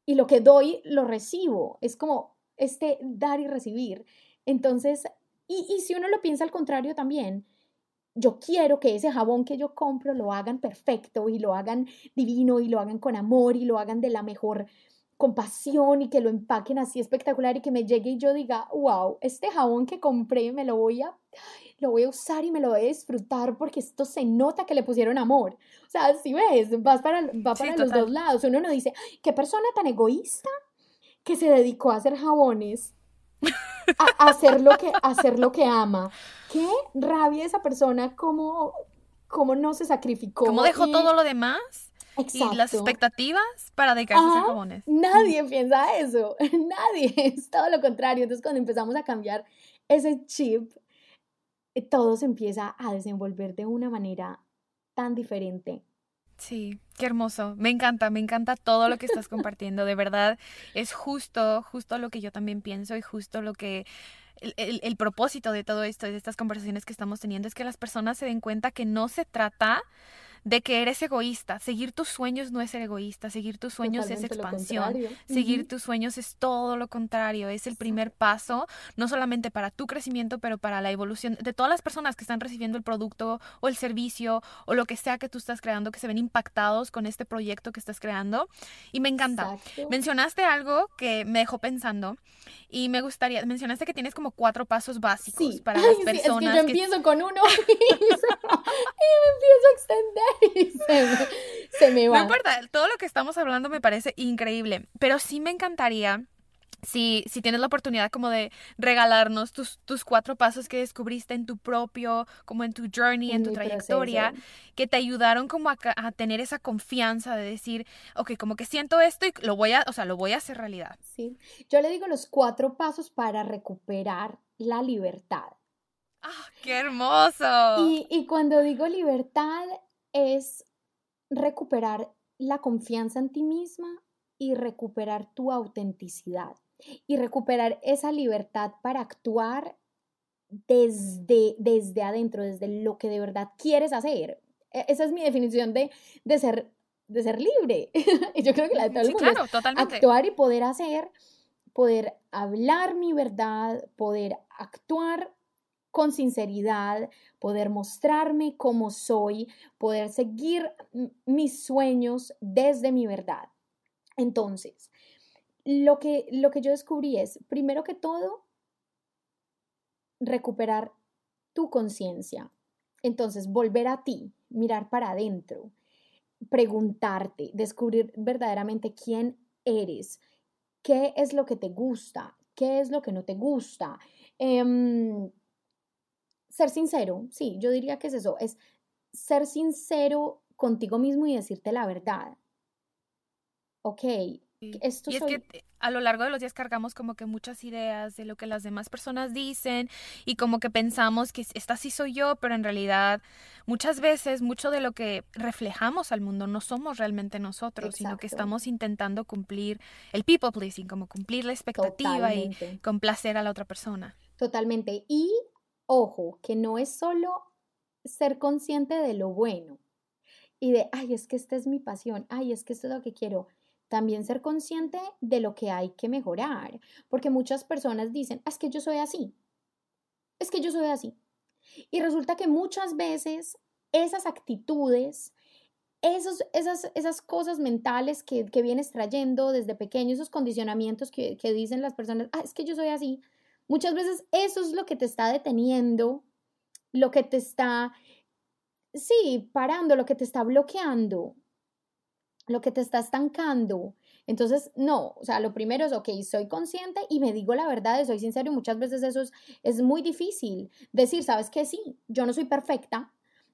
y lo que doy lo recibo. Es como este dar y recibir. Entonces, y, y si uno lo piensa al contrario también, yo quiero que ese jabón que yo compro lo hagan perfecto y lo hagan divino y lo hagan con amor y lo hagan de la mejor compasión y que lo empaquen así espectacular y que me llegue y yo diga, wow, este jabón que compré me lo voy a, lo voy a usar y me lo voy a disfrutar porque esto se nota que le pusieron amor. O sea, si ves, vas para, va para los dos lados. Uno no dice, qué persona tan egoísta que se dedicó a hacer jabones a, hacer, lo que, hacer lo que ama. Qué rabia esa persona, cómo, cómo no se sacrificó. ¿Cómo dejó todo lo demás? Y las expectativas para dedicarse a hacer jabones. Nadie piensa eso, (laughs) nadie, es todo lo contrario. Entonces cuando empezamos a cambiar ese chip, eh, todo se empieza a desenvolver de una manera tan diferente Sí, qué hermoso. Me encanta, me encanta todo lo que estás compartiendo. De verdad, es justo, justo lo que yo también pienso y justo lo que el, propósito de todo esto, de estas conversaciones que estamos teniendo, es que las personas se den cuenta que no se trata de que eres egoísta. Seguir tus sueños no es ser egoísta, seguir tus sueños es expansión, seguir tus sueños es todo lo contrario, es el primer paso, no solamente para tu crecimiento, pero para la evolución de todas las personas que están recibiendo el producto o el servicio o lo que sea que tú estás creando, que se ven impactados con este proyecto que estás creando. Y me encanta. Mencionaste algo que me dejó pensando y me gustaría, mencionaste que tienes como cuatro pasos básicos para las (laughs) personas. es que yo empiezo con uno (laughs) y, me empiezo a extender (laughs) y se me, va. No importa, todo lo que estamos hablando me parece increíble, pero sí me encantaría si, si tienes la oportunidad como de regalarnos tus, tus cuatro pasos que descubriste en tu propio, como en tu journey, en, tu trayectoria, que te ayudaron como a, a, tener esa confianza de decir, ok, como que siento esto y lo voy a, o sea, lo voy a hacer realidad. Sí, yo le digo los cuatro pasos para recuperar la libertad. ¡Ah, qué hermoso! Y, y cuando digo libertad es recuperar la confianza en ti misma y recuperar tu autenticidad y recuperar esa libertad para actuar desde, desde adentro, desde lo que de verdad quieres hacer. E, esa es mi definición de, de ser, de ser libre. (laughs) y yo creo que la de sí, claro, totalmente. actuar y poder hacer, poder hablar mi verdad, poder actuar con sinceridad, poder mostrarme como soy, poder seguir mis sueños desde mi verdad. Entonces, lo que, lo que yo descubrí es, primero que todo, recuperar tu conciencia. Entonces, volver a ti, mirar para adentro, preguntarte, descubrir verdaderamente quién eres, qué es lo que te gusta, qué es lo que no te gusta. Em, ser sincero, sí, yo diría que es eso, es ser sincero contigo mismo y decirte la verdad. Ok, esto y es que a lo largo de los días cargamos como que muchas ideas de lo que las demás personas dicen y como que pensamos que esta sí soy yo, pero en realidad muchas veces mucho de lo que reflejamos al mundo no somos realmente nosotros, sino que estamos intentando cumplir el people pleasing, como cumplir la expectativa y complacer a la otra persona. Totalmente. Y ojo, que no es solo ser consciente de lo bueno y de, ay, es que esta es mi pasión, ay, es que esto es lo que quiero también ser consciente de lo que hay que mejorar, porque muchas personas dicen, es que yo soy así, es que yo soy así. Y resulta que muchas veces esas actitudes, esos, esas, esas cosas mentales que, vienes trayendo desde pequeño, esos condicionamientos que, que dicen las personas, ah, es que yo soy así, muchas veces eso es lo que te está deteniendo, lo que te está, sí, parando, lo que te está bloqueando lo que te está estancando. Entonces, no, o sea, lo primero es, ok, soy consciente y me digo la verdad, soy sincero y muchas veces eso es, es muy difícil. Decir, sabes que sí, yo no soy perfecta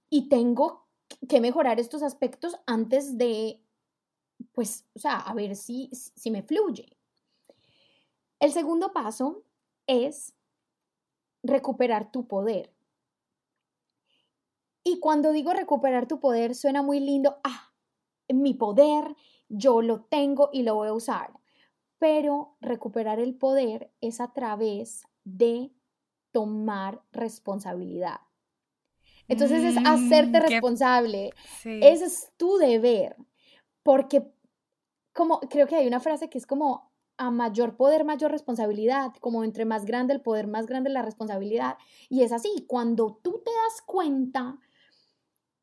y tengo que mejorar estos aspectos antes de, pues, o sea, a ver si, si me fluye. El segundo paso es recuperar tu poder. Y cuando digo recuperar tu poder, suena muy lindo, ah, mi poder, yo lo tengo y lo voy a usar. Pero recuperar el poder es a través de tomar responsabilidad. Entonces es hacerte mm, responsable. Ese es tu deber. Porque como creo que hay una frase que es como a mayor poder, mayor responsabilidad, como entre más grande el poder, más grande la responsabilidad. Y es así, cuando tú te das cuenta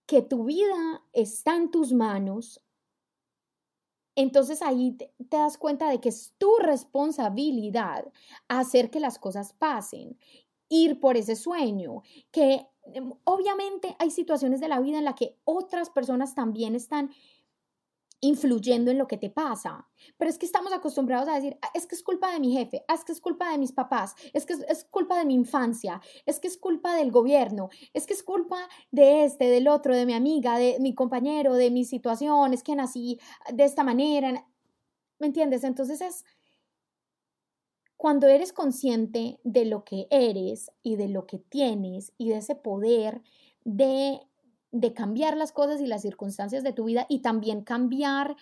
que tu vida está en tus manos, entonces ahí te, das cuenta de que es tu responsabilidad hacer que las cosas pasen, ir por ese sueño, que em, obviamente hay situaciones de la vida en las que otras personas también están influyendo en lo que te pasa. Pero es que estamos acostumbrados a decir, ah, es que es culpa de mi jefe, ah, es que es culpa de mis papás, es que es, culpa de mi infancia, es que es culpa del gobierno, es que es culpa de este, del otro, de mi amiga, de mi compañero, de mi situación, es que nací de esta manera. ¿Me entiendes? Entonces es cuando eres consciente de lo que eres y de lo que tienes y de ese poder de de cambiar las cosas y las circunstancias de tu vida y también cambiar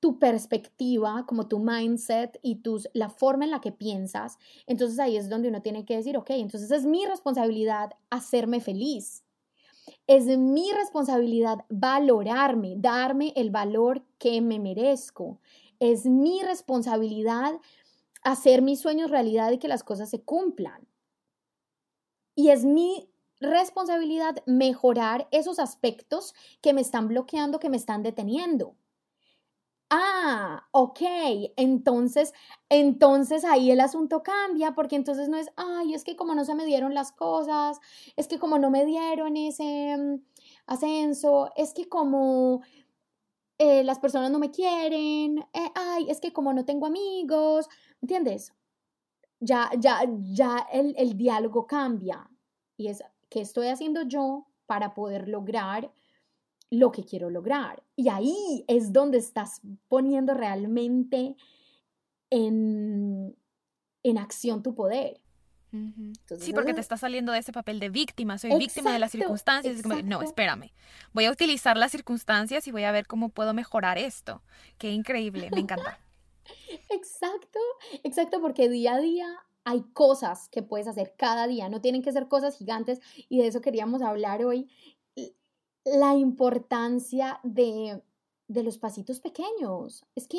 tu perspectiva, como tu mindset y tus, la forma en la que piensas, entonces ahí es donde uno tiene que decir, ok, entonces es mi responsabilidad hacerme feliz. Es mi responsabilidad valorarme, darme el valor que me merezco. Es mi responsabilidad hacer mis sueños realidad y que las cosas se cumplan. Y es mi responsabilidad mejorar esos aspectos que me están bloqueando, que me están deteniendo. Ah, ok, entonces, entonces ahí el asunto cambia porque entonces no es, ay, es que como no se me dieron las cosas, es que como no me dieron ese mm, ascenso, es que como eh, las personas no me quieren, eh, ay, es que como no tengo amigos, ¿entiendes? Ya, ya, ya el, el diálogo cambia y es, ¿Qué estoy haciendo yo para poder lograr lo que quiero lograr? Y ahí es donde estás poniendo realmente en, en acción tu poder. sí, porque te estás saliendo de ese papel de víctima, soy víctima de las circunstancias. no, espérame, voy a utilizar las circunstancias y voy a ver cómo puedo mejorar esto. Qué increíble, me encanta. (laughs) exacto, exacto, porque día a día hay cosas que puedes hacer cada día, no tienen que ser cosas gigantes y de eso queríamos hablar hoy, la importancia de, de los pasitos pequeños. Es que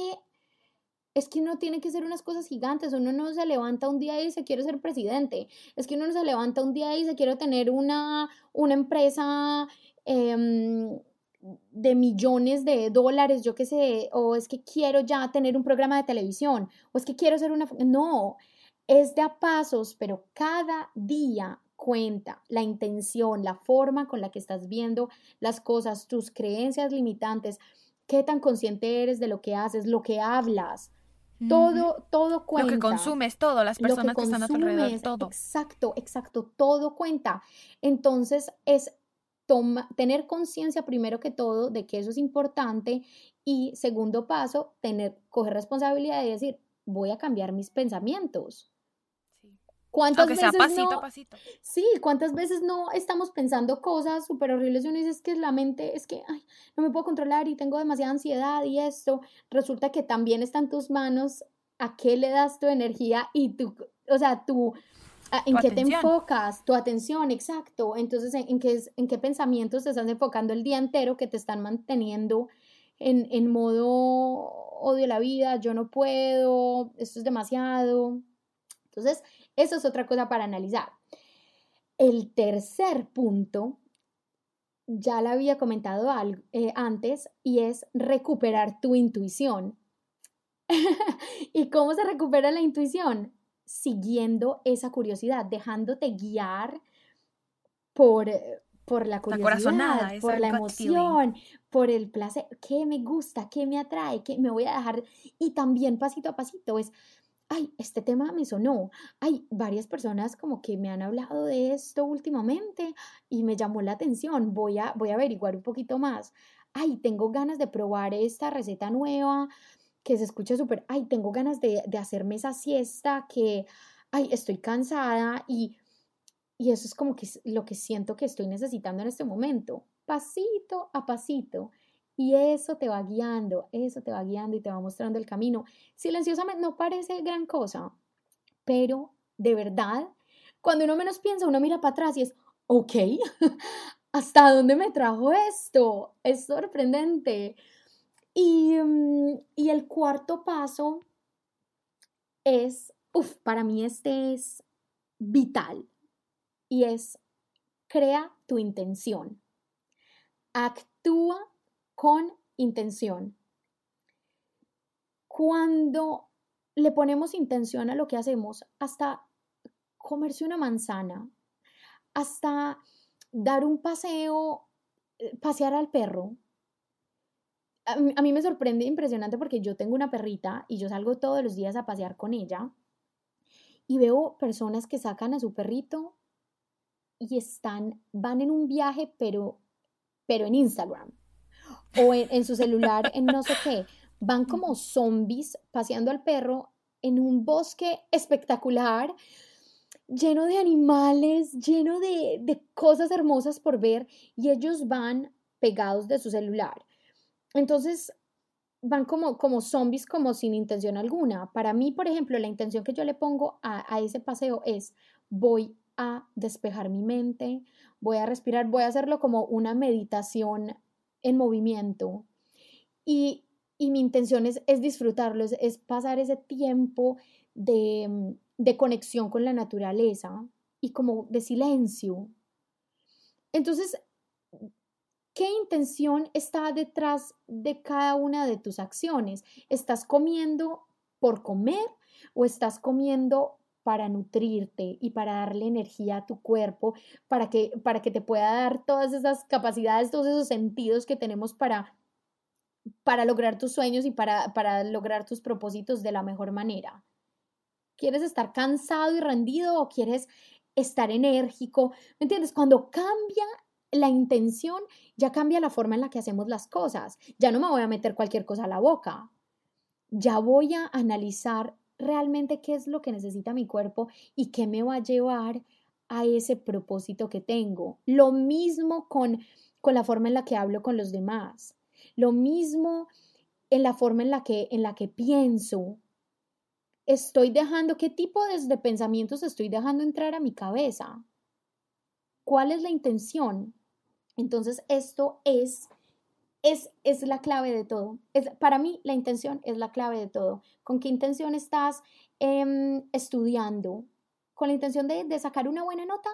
es que no tiene que ser unas cosas gigantes, uno no se levanta un día y dice quiero ser presidente, es que uno no se levanta un día y dice quiero tener una, una empresa em, de millones de dólares, yo qué sé, o es que quiero ya tener un programa de televisión, o es que quiero ser una... No, es de a pasos, pero cada día cuenta la intención, la forma con la que estás viendo las cosas, tus creencias limitantes, qué tan consciente eres de lo que haces, lo que hablas. Todo, todo cuenta. Lo que consumes, todo, las personas que, están a tu alrededor, todo. Exacto, exacto, todo cuenta. Entonces es tener conciencia primero que todo de que eso es importante y segundo paso, tener, coger responsabilidad y decir, voy a cambiar mis pensamientos. ¿Cuántas Aunque veces sea pasito a pasito. Sí, ¿cuántas veces no estamos pensando cosas súper horribles y uno dice que la mente es que ay, no me puedo controlar y tengo demasiada ansiedad y esto? Resulta que también está en tus manos a qué le das tu energía y tu, o sea, tu, en qué te enfocas, tu atención, exacto. Entonces, ¿en, qué, en qué pensamientos te estás enfocando el día entero que te están manteniendo en, en modo odio la vida, yo no puedo, esto es demasiado. Entonces, eso es otra cosa para analizar. El tercer punto, ya lo había comentado eh, antes, y es recuperar tu intuición. (laughs) ¿Y cómo se recupera la intuición? Siguiendo esa curiosidad, dejándote guiar por, por la curiosidad, por la emoción, por el placer, qué me gusta, qué me atrae, qué me voy a dejar y también pasito a pasito es ay, este tema me sonó, ay, varias personas como que me han hablado de esto últimamente y me llamó la atención, voy a, voy a averiguar un poquito más, ay, tengo ganas de probar esta receta nueva que se escucha súper, ay, tengo ganas de, de hacerme esa siesta que, ay, estoy cansada y, y eso es como que lo que siento que estoy necesitando en este momento, pasito a pasito. Y eso te va guiando, eso te va guiando y te va mostrando el camino. Silenciosamente no parece gran cosa, pero de verdad, cuando uno menos piensa, uno mira para atrás y es, ok, (laughs) ¿hasta dónde me trajo esto? Es sorprendente. Y, mm, y el cuarto paso es, uff, para mí este es vital y es crea tu intención. Actúa con intención. Cuando le ponemos intención a lo que hacemos, hasta comerse una manzana, hasta dar un paseo, eh, pasear al perro. A mí, me sorprende impresionante porque yo tengo una perrita y yo salgo todos los días a pasear con ella y veo personas que sacan a su perrito y están, van en un viaje, pero, pero en Instagram o en, su celular, en no sé qué. Van como zombies paseando al perro en un bosque espectacular, lleno de animales, lleno de, de, cosas hermosas por ver, y ellos van pegados de su celular. Entonces, van como, como zombies, como sin intención alguna. Para mí, por ejemplo, la intención que yo le pongo a, a ese paseo es, voy a despejar mi mente, voy a respirar, voy a hacerlo como una meditación en movimiento. Y, mi intención es, disfrutarlo, es, pasar ese tiempo de, mm, de conexión con la naturaleza y como de silencio. Entonces, ¿qué intención está detrás de cada una de tus acciones? ¿Estás comiendo por comer o estás comiendo para nutrirte y para darle energía a tu cuerpo, para que, para que te pueda dar todas esas capacidades, todos esos sentidos que tenemos para, para lograr tus sueños y para, para lograr tus propósitos de la mejor manera. ¿Quieres estar cansado y rendido o quieres estar enérgico? ¿Me entiendes? Cuando cambia la intención, ya cambia la forma en la que hacemos las cosas. Ya no me voy a meter cualquier cosa a la boca. Ya voy a analizar realmente qué es lo que necesita mi cuerpo y qué me va a llevar a ese propósito que tengo. Lo mismo con, con la forma en la que hablo con los demás. Lo mismo en la forma en la que, en la que pienso. Estoy dejando, ¿qué tipo de, de pensamientos estoy dejando entrar a mi cabeza? ¿Cuál es la intención? Entonces, esto es es, es la clave de todo. Es, para mí, la intención es la clave de todo. ¿Con qué intención estás em, estudiando? ¿Con la intención de, de sacar una buena nota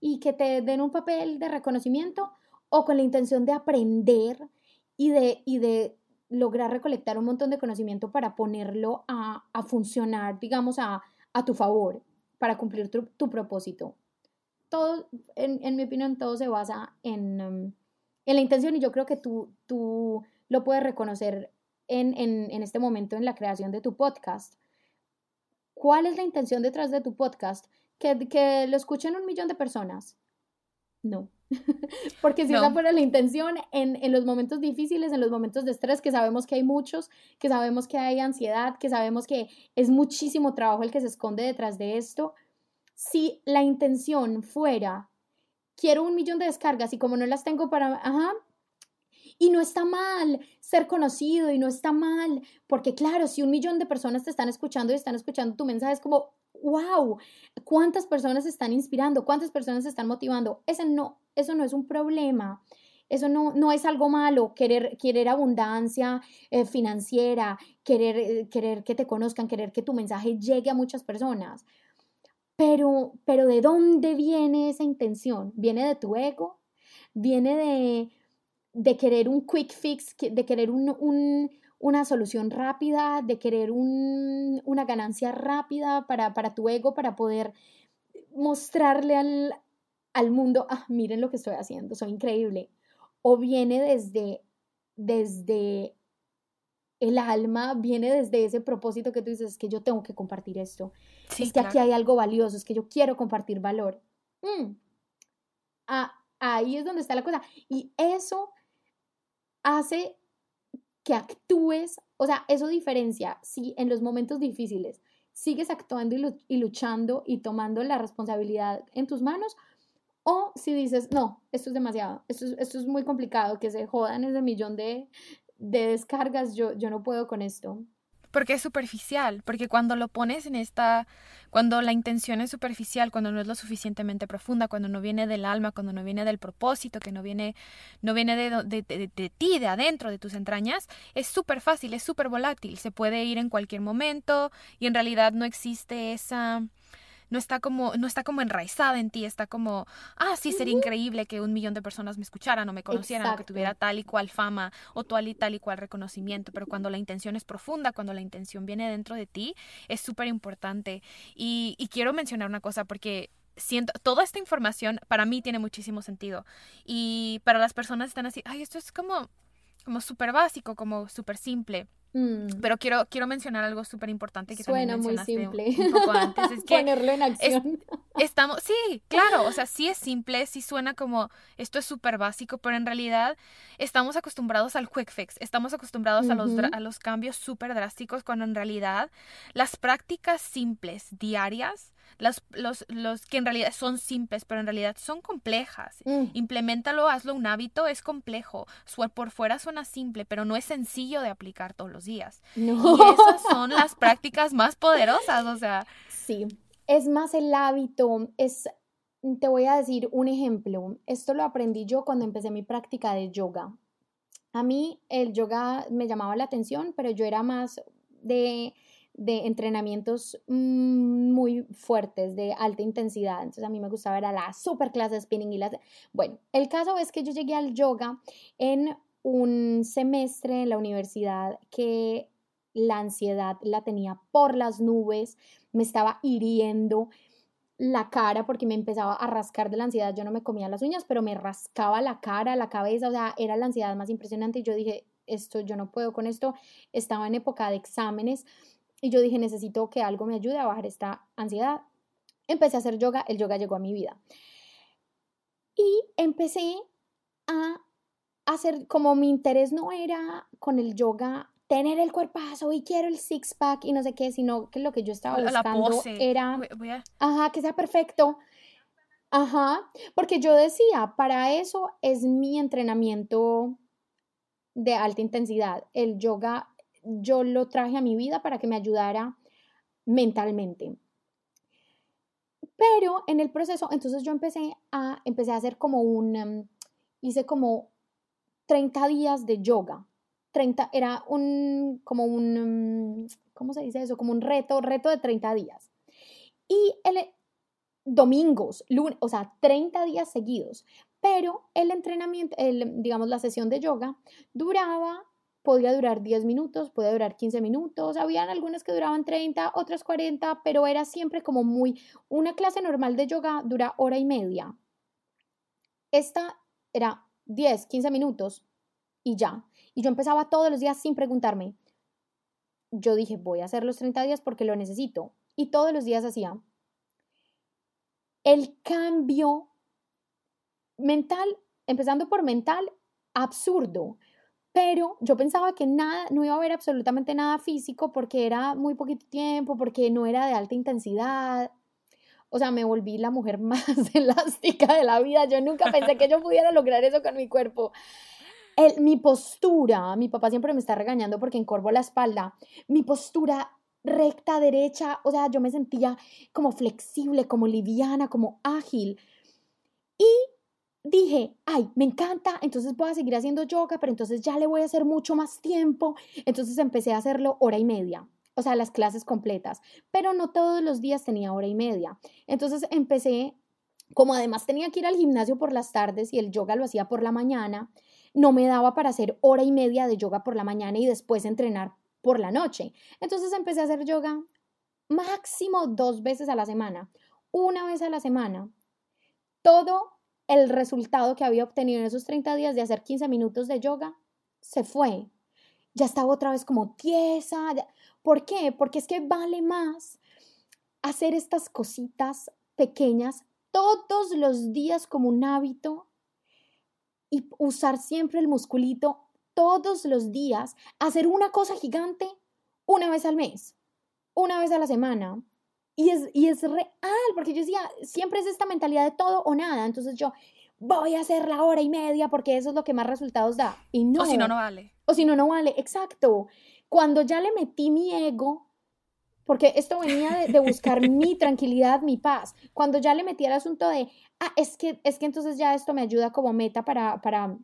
y que te den un papel de reconocimiento? ¿O con la intención de aprender y de, y de lograr recolectar un montón de conocimiento para ponerlo a, a funcionar, digamos, a, a, tu favor, para cumplir tu, tu propósito? Todo, en, en, mi opinión, todo se basa en... Em, en la intención y yo creo que tú, tú lo puedes reconocer en, en, este momento en la creación de tu podcast. ¿Cuál es la intención detrás de tu podcast? ¿Que, que lo escuchen un millón de personas? No. (laughs) Porque si esa fuera la intención, en, en, los momentos difíciles, en los momentos de estrés, que sabemos que hay muchos, que sabemos que hay ansiedad, que sabemos que es muchísimo trabajo el que se esconde detrás de esto, si la intención fuera quiero un millón de descargas y como no las tengo para, ajá, y no está mal ser conocido y no está mal, porque claro, si un millón de personas te están escuchando y están escuchando tu mensaje, es como, wow, ¿cuántas personas están inspirando? ¿Cuántas personas están motivando? Ese no, eso no es un problema. Eso no, no es algo malo, querer, querer abundancia eh, financiera, querer, eh, querer que te conozcan, querer que tu mensaje llegue a muchas personas. Pero, pero ¿de dónde viene esa intención? ¿Viene de tu ego? ¿Viene de, de querer un quick fix, de querer un, una solución rápida, de querer una ganancia rápida para, para, tu ego, para poder mostrarle al, al mundo, ah, miren lo que estoy haciendo, soy increíble, o viene desde, desde el alma, viene desde ese propósito que tú dices, es que yo tengo que compartir esto, es que aquí hay algo valioso, es que yo quiero compartir valor. Mm. Ah, ahí es donde está la cosa. Y eso hace que actúes, o sea, eso diferencia si en los momentos difíciles sigues actuando y luchando y tomando la responsabilidad en tus manos o si dices, no, esto es demasiado, esto es, esto es muy complicado, que se jodan ese millón de, de descargas, yo, yo no puedo con esto. Porque es superficial, porque cuando lo pones en esta, cuando la intención es superficial, cuando no es lo suficientemente profunda, cuando no viene del alma, cuando no viene del propósito, que no viene, no viene de, de, de, de ti, de adentro, de tus entrañas, es súper fácil, es súper volátil, se puede ir en cualquier momento y en realidad no existe esa no está como, no está como enraizada en ti, está como, ah, sí, sería increíble que un millón de personas me escucharan o me conocieran o que tuviera tal y cual fama o tal y tal y cual reconocimiento, pero cuando la intención es profunda, cuando la intención viene dentro de ti, es súper importante. Y, y quiero mencionar una cosa porque siento, toda esta información para mí tiene muchísimo sentido. Y para las personas están así, ay, esto es como, como súper básico, como súper simple. Mm. Pero quiero, quiero mencionar algo súper importante que Suena también mencionaste muy simple. Un, poco antes. Es (laughs) que Ponerlo en acción. estamos, sí, claro, o sea, sí es simple, sí suena como esto es súper básico, pero en realidad estamos acostumbrados al quick fix, estamos acostumbrados a, los, a los cambios súper drásticos cuando en realidad las prácticas simples, diarias, los, los, los que en realidad son simples, pero en realidad son complejas. Mm. Implementalo, hazlo un hábito, es complejo. Por fuera suena simple, pero no es sencillo de aplicar todos los días. Y esas son las prácticas más poderosas, o sea. Sí, es más el hábito, es, te voy a decir un ejemplo. Esto lo aprendí yo cuando empecé mi práctica de yoga. A mí el yoga me llamaba la atención, pero yo era más de de entrenamientos mm, muy fuertes, de alta intensidad. Entonces a mí me gustaba era la super clase de spinning y las... Bueno, el caso es que yo llegué al yoga en un semestre en la universidad que la ansiedad la tenía por las nubes, me estaba hiriendo la cara porque me empezaba a rascar de la ansiedad. Yo no me comía las uñas, pero me rascaba la cara, la cabeza, o sea, era la ansiedad más impresionante y yo dije, esto, yo no puedo con esto. Estaba en época de exámenes y yo dije, necesito que algo me ayude a bajar esta ansiedad. Empecé a hacer yoga, el yoga llegó a mi vida. Y empecé a hacer, como mi interés no era con el yoga tener el cuerpazo y quiero el six pack y no sé qué, sino que lo que yo estaba buscando era, ajá, que sea perfecto. Ajá, porque yo decía, para eso es mi entrenamiento de alta intensidad. El yoga yo lo traje a mi vida para que me ayudara mentalmente. Pero en el proceso, entonces yo empecé a, empecé a hacer como un, em, hice como 30 días de yoga. 30, era un, como un, em, ¿cómo se dice eso? Como un reto, reto de 30 días. Y el, domingos, lunes, o sea, 30 días seguidos. Pero el entrenamiento, el, digamos, la sesión de yoga duraba podía durar 10 minutos, podía durar 15 minutos, habían algunas que duraban 30, otras 40, pero era siempre como muy, una clase normal de yoga dura hora y media. Esta era 10, 15 minutos y ya. Y yo empezaba todos los días sin preguntarme. Yo dije, voy a hacer los 30 días porque lo necesito. Y todos los días hacía. El cambio mental, empezando por mental, absurdo pero yo pensaba que nada, no iba a haber absolutamente nada físico porque era muy poquito tiempo, porque no era de alta intensidad. O sea, me volví la mujer (laughs) más elástica de la vida. Yo nunca pensé que yo pudiera lograr eso con mi cuerpo. El, mi postura, mi papá siempre me está regañando porque encorvo la espalda. Mi postura recta, derecha, o sea, yo me sentía como flexible, como liviana, como ágil. Y dije, ay, me encanta, entonces voy a seguir haciendo yoga, pero entonces ya le voy a hacer mucho más tiempo. Entonces empecé a hacerlo hora y media, o sea, las clases completas, pero no todos los días tenía hora y media. Entonces empecé, como además tenía que ir al gimnasio por las tardes y el yoga lo hacía por la mañana, no me daba para hacer hora y media de yoga por la mañana y después entrenar por la noche. Entonces empecé a hacer yoga máximo dos veces a la semana, una vez a la semana todo el resultado que había obtenido en esos 30 días de hacer 15 minutos de yoga se fue. Ya estaba otra vez como tiesa. ¿Por qué? Porque es que vale más hacer estas cositas pequeñas todos los días como un hábito y usar siempre el musculito todos los días, hacer una cosa gigante una vez al mes, una vez a la semana. Y es, y es real, porque yo decía, siempre es esta mentalidad de todo o nada. Entonces yo voy a hacer la hora y media porque eso es lo que más resultados da. Y no. O si no, no vale. O si no, no vale. Exacto. Cuando ya le metí mi ego, porque esto venía de, buscar (laughs) mi tranquilidad, mi paz. Cuando ya le metí el asunto de, ah, es que, es que entonces ya esto me ayuda como meta para, para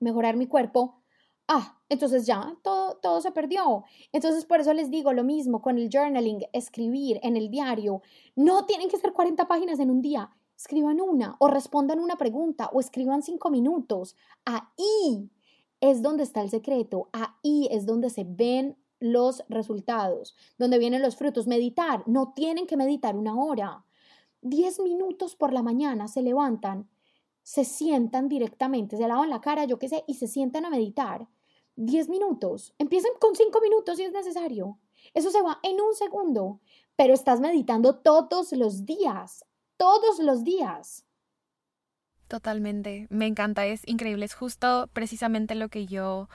mejorar mi cuerpo, ah, entonces ya todo, todo se perdió. Entonces por eso les digo lo mismo con el journaling, escribir en el diario. No tienen que ser 40 páginas en un día. Escriban una o respondan una pregunta o escriban cinco minutos. Ahí es donde está el secreto. Ahí es donde se ven los resultados, donde vienen los frutos. Meditar, no tienen que meditar una hora. Diez minutos por la mañana se levantan se sientan directamente, se lavan la cara, yo qué sé, y se sientan a meditar. 10 minutos. Empiecen con 5 minutos si es necesario. Eso se va en un segundo, pero estás meditando todos los días, todos los días. Totalmente, me encanta, es increíble, es justo precisamente lo que yo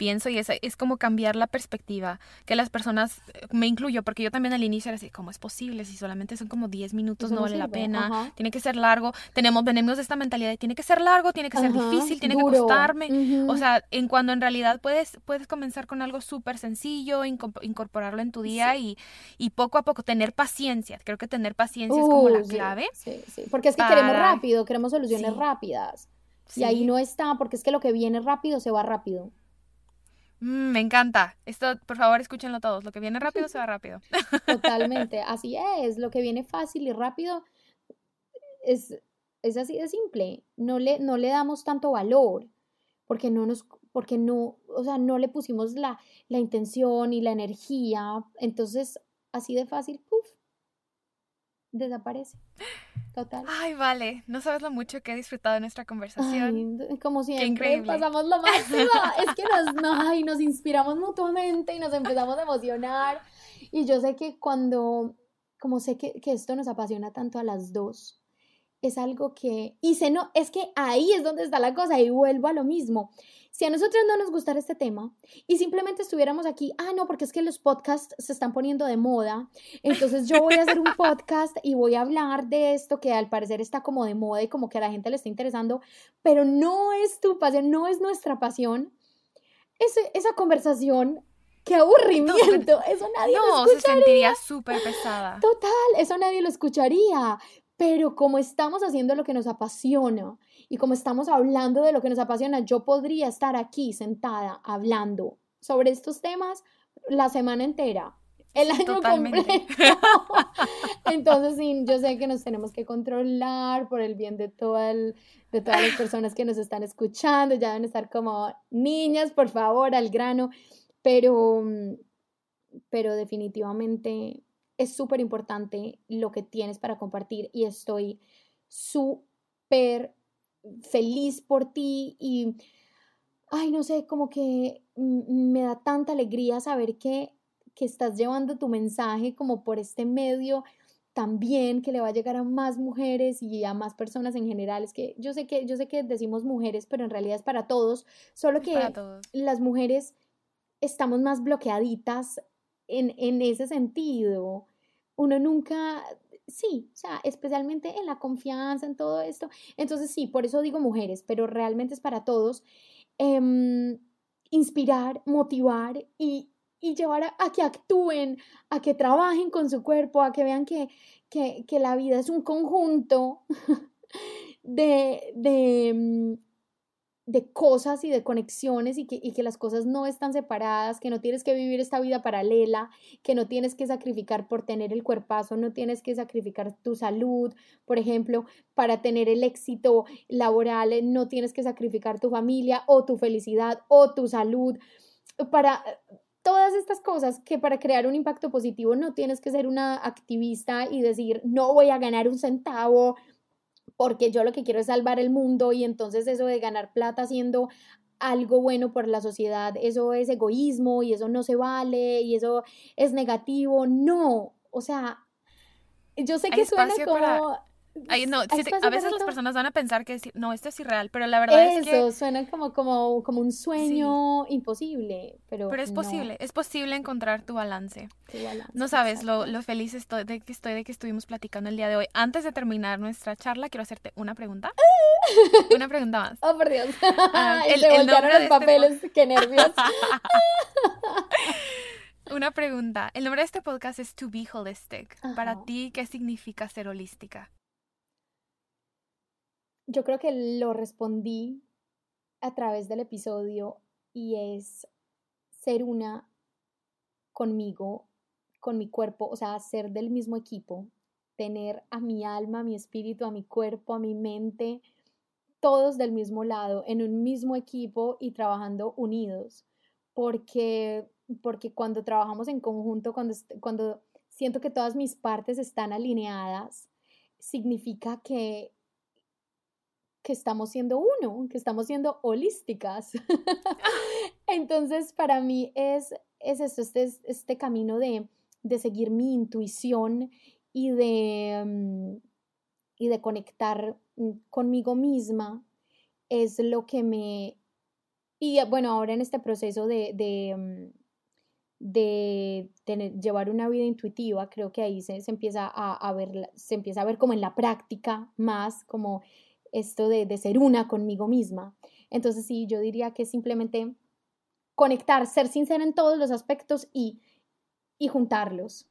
pienso y es, es como cambiar la perspectiva, que las personas, eh, me incluyo, porque yo también al inicio era así, ¿cómo es posible? Si solamente son como 10 minutos, no, vale la pena, tiene que ser largo, tenemos, venimos de esta mentalidad de tiene que ser largo, tiene que ser difícil, tiene que costarme, o sea, en cuando en realidad puedes, puedes comenzar con algo súper sencillo, incorporarlo en tu día y, y, poco a poco tener paciencia, creo que tener paciencia es como la clave. Sí, sí, porque es que queremos rápido, queremos soluciones rápidas. Y ahí no está, porque es que lo que viene rápido se va rápido. Mm, me encanta. Esto, por favor, escúchenlo todos. Lo que viene rápido se va rápido. (laughs) Totalmente. Así es. Lo que viene fácil y rápido es, es así de simple. No le, no le damos tanto valor porque no nos, porque no, o sea, no le pusimos la, la intención y la energía. Entonces, así de fácil, puff, desaparece. Total. Ay, vale. No sabes lo mucho que he disfrutado de nuestra conversación. como siempre, pasamos lo máximo. es que nos, (laughs) nos inspiramos mutuamente y nos empezamos a emocionar. Y yo sé que cuando, como sé que, que esto nos apasiona tanto a las dos, es algo que, y se no, es que ahí es donde está la cosa y vuelvo a lo mismo. Si a nosotros no nos gustara este tema y simplemente estuviéramos aquí, ah, no, porque es que los podcasts se están poniendo de moda, entonces yo voy a hacer un podcast y voy a hablar de esto que al parecer está como de moda y como que a la gente le está interesando, pero no es tu pasión, no es nuestra pasión, ese, esa conversación qué aburrimiento, eso nadie lo escucharía. No, se sentiría súper pesada. Total, eso nadie lo escucharía. Pero como estamos haciendo lo que nos apasiona y como estamos hablando de lo que nos apasiona, yo podría estar aquí sentada hablando sobre estos temas la semana entera, el año completo. (laughs) Entonces, sí, yo sé que nos tenemos que controlar por el bien de, todo de todas las personas que nos están escuchando, ya deben estar como niñas, por favor, al grano, pero, pero definitivamente es súper importante lo que tienes para compartir y estoy súper feliz por ti y, ay, no sé, como que me da tanta alegría saber que, que estás llevando tu mensaje como por este medio también que le va a llegar a más mujeres y a más personas en general. Es que yo sé que, yo sé que decimos mujeres, pero en realidad es para todos, solo que las mujeres estamos más bloqueaditas en, en ese sentido uno nunca, sí, o sea, especialmente en la confianza, en todo esto. Entonces, sí, por eso digo mujeres, pero realmente es para todos. Em, inspirar, motivar y, llevar a, que actúen, a que trabajen con su cuerpo, a que vean que, que la vida es un conjunto (laughs) de, de, mm, de cosas y de conexiones y que, y que las cosas no están separadas, que no tienes que vivir esta vida paralela, que no tienes que sacrificar por tener el cuerpazo, no tienes que sacrificar tu salud, por ejemplo, para tener el éxito laboral, no tienes que sacrificar tu familia o tu felicidad o tu salud, para todas estas cosas que para crear un impacto positivo no tienes que ser una activista y decir no voy a ganar un centavo porque yo lo que quiero es salvar el mundo y entonces eso de ganar plata haciendo algo bueno por la sociedad, eso es egoísmo y eso no se vale y eso es negativo. No, o sea, yo sé que suena como no, a veces las personas van a pensar que no, esto es irreal, pero la verdad es que... Eso, suena como, como, como un sueño imposible, pero Pero es posible, es posible encontrar tu balance. no sabes lo, lo, feliz estoy de que estoy de que estuvimos platicando el día de hoy. Antes de terminar nuestra charla, quiero hacerte una pregunta. (laughs) una pregunta más. Oh, por Dios. (laughs) Ah, el, el nombre los este papeles, qué nervios. (laughs) Una pregunta. El nombre de este podcast es To Be Holistic. Para ti, ¿qué significa ser holística? Yo creo que lo respondí a través del episodio y es ser una conmigo, con mi cuerpo, o sea, ser del mismo equipo, tener a mi alma, a mi espíritu, a mi cuerpo, a mi mente, todos del mismo lado, en un mismo equipo y trabajando unidos, porque, porque cuando trabajamos en conjunto, cuando, cuando siento que todas mis partes están alineadas, significa que que estamos siendo uno, que estamos siendo holísticas. (laughs) (laughs) Entonces, para mí es, es esto, este, este camino de, de, seguir mi intuición y de, mm, y de conectar mm, conmigo misma, es lo que me... Y bueno, ahora en este proceso de, de, mm, de tener, llevar una vida intuitiva, creo que ahí se, se empieza a, a, ver, se empieza a ver como en la práctica más, como esto de, ser una conmigo misma. Entonces sí, yo diría que simplemente conectar, ser sincera en todos los aspectos y, y juntarlos.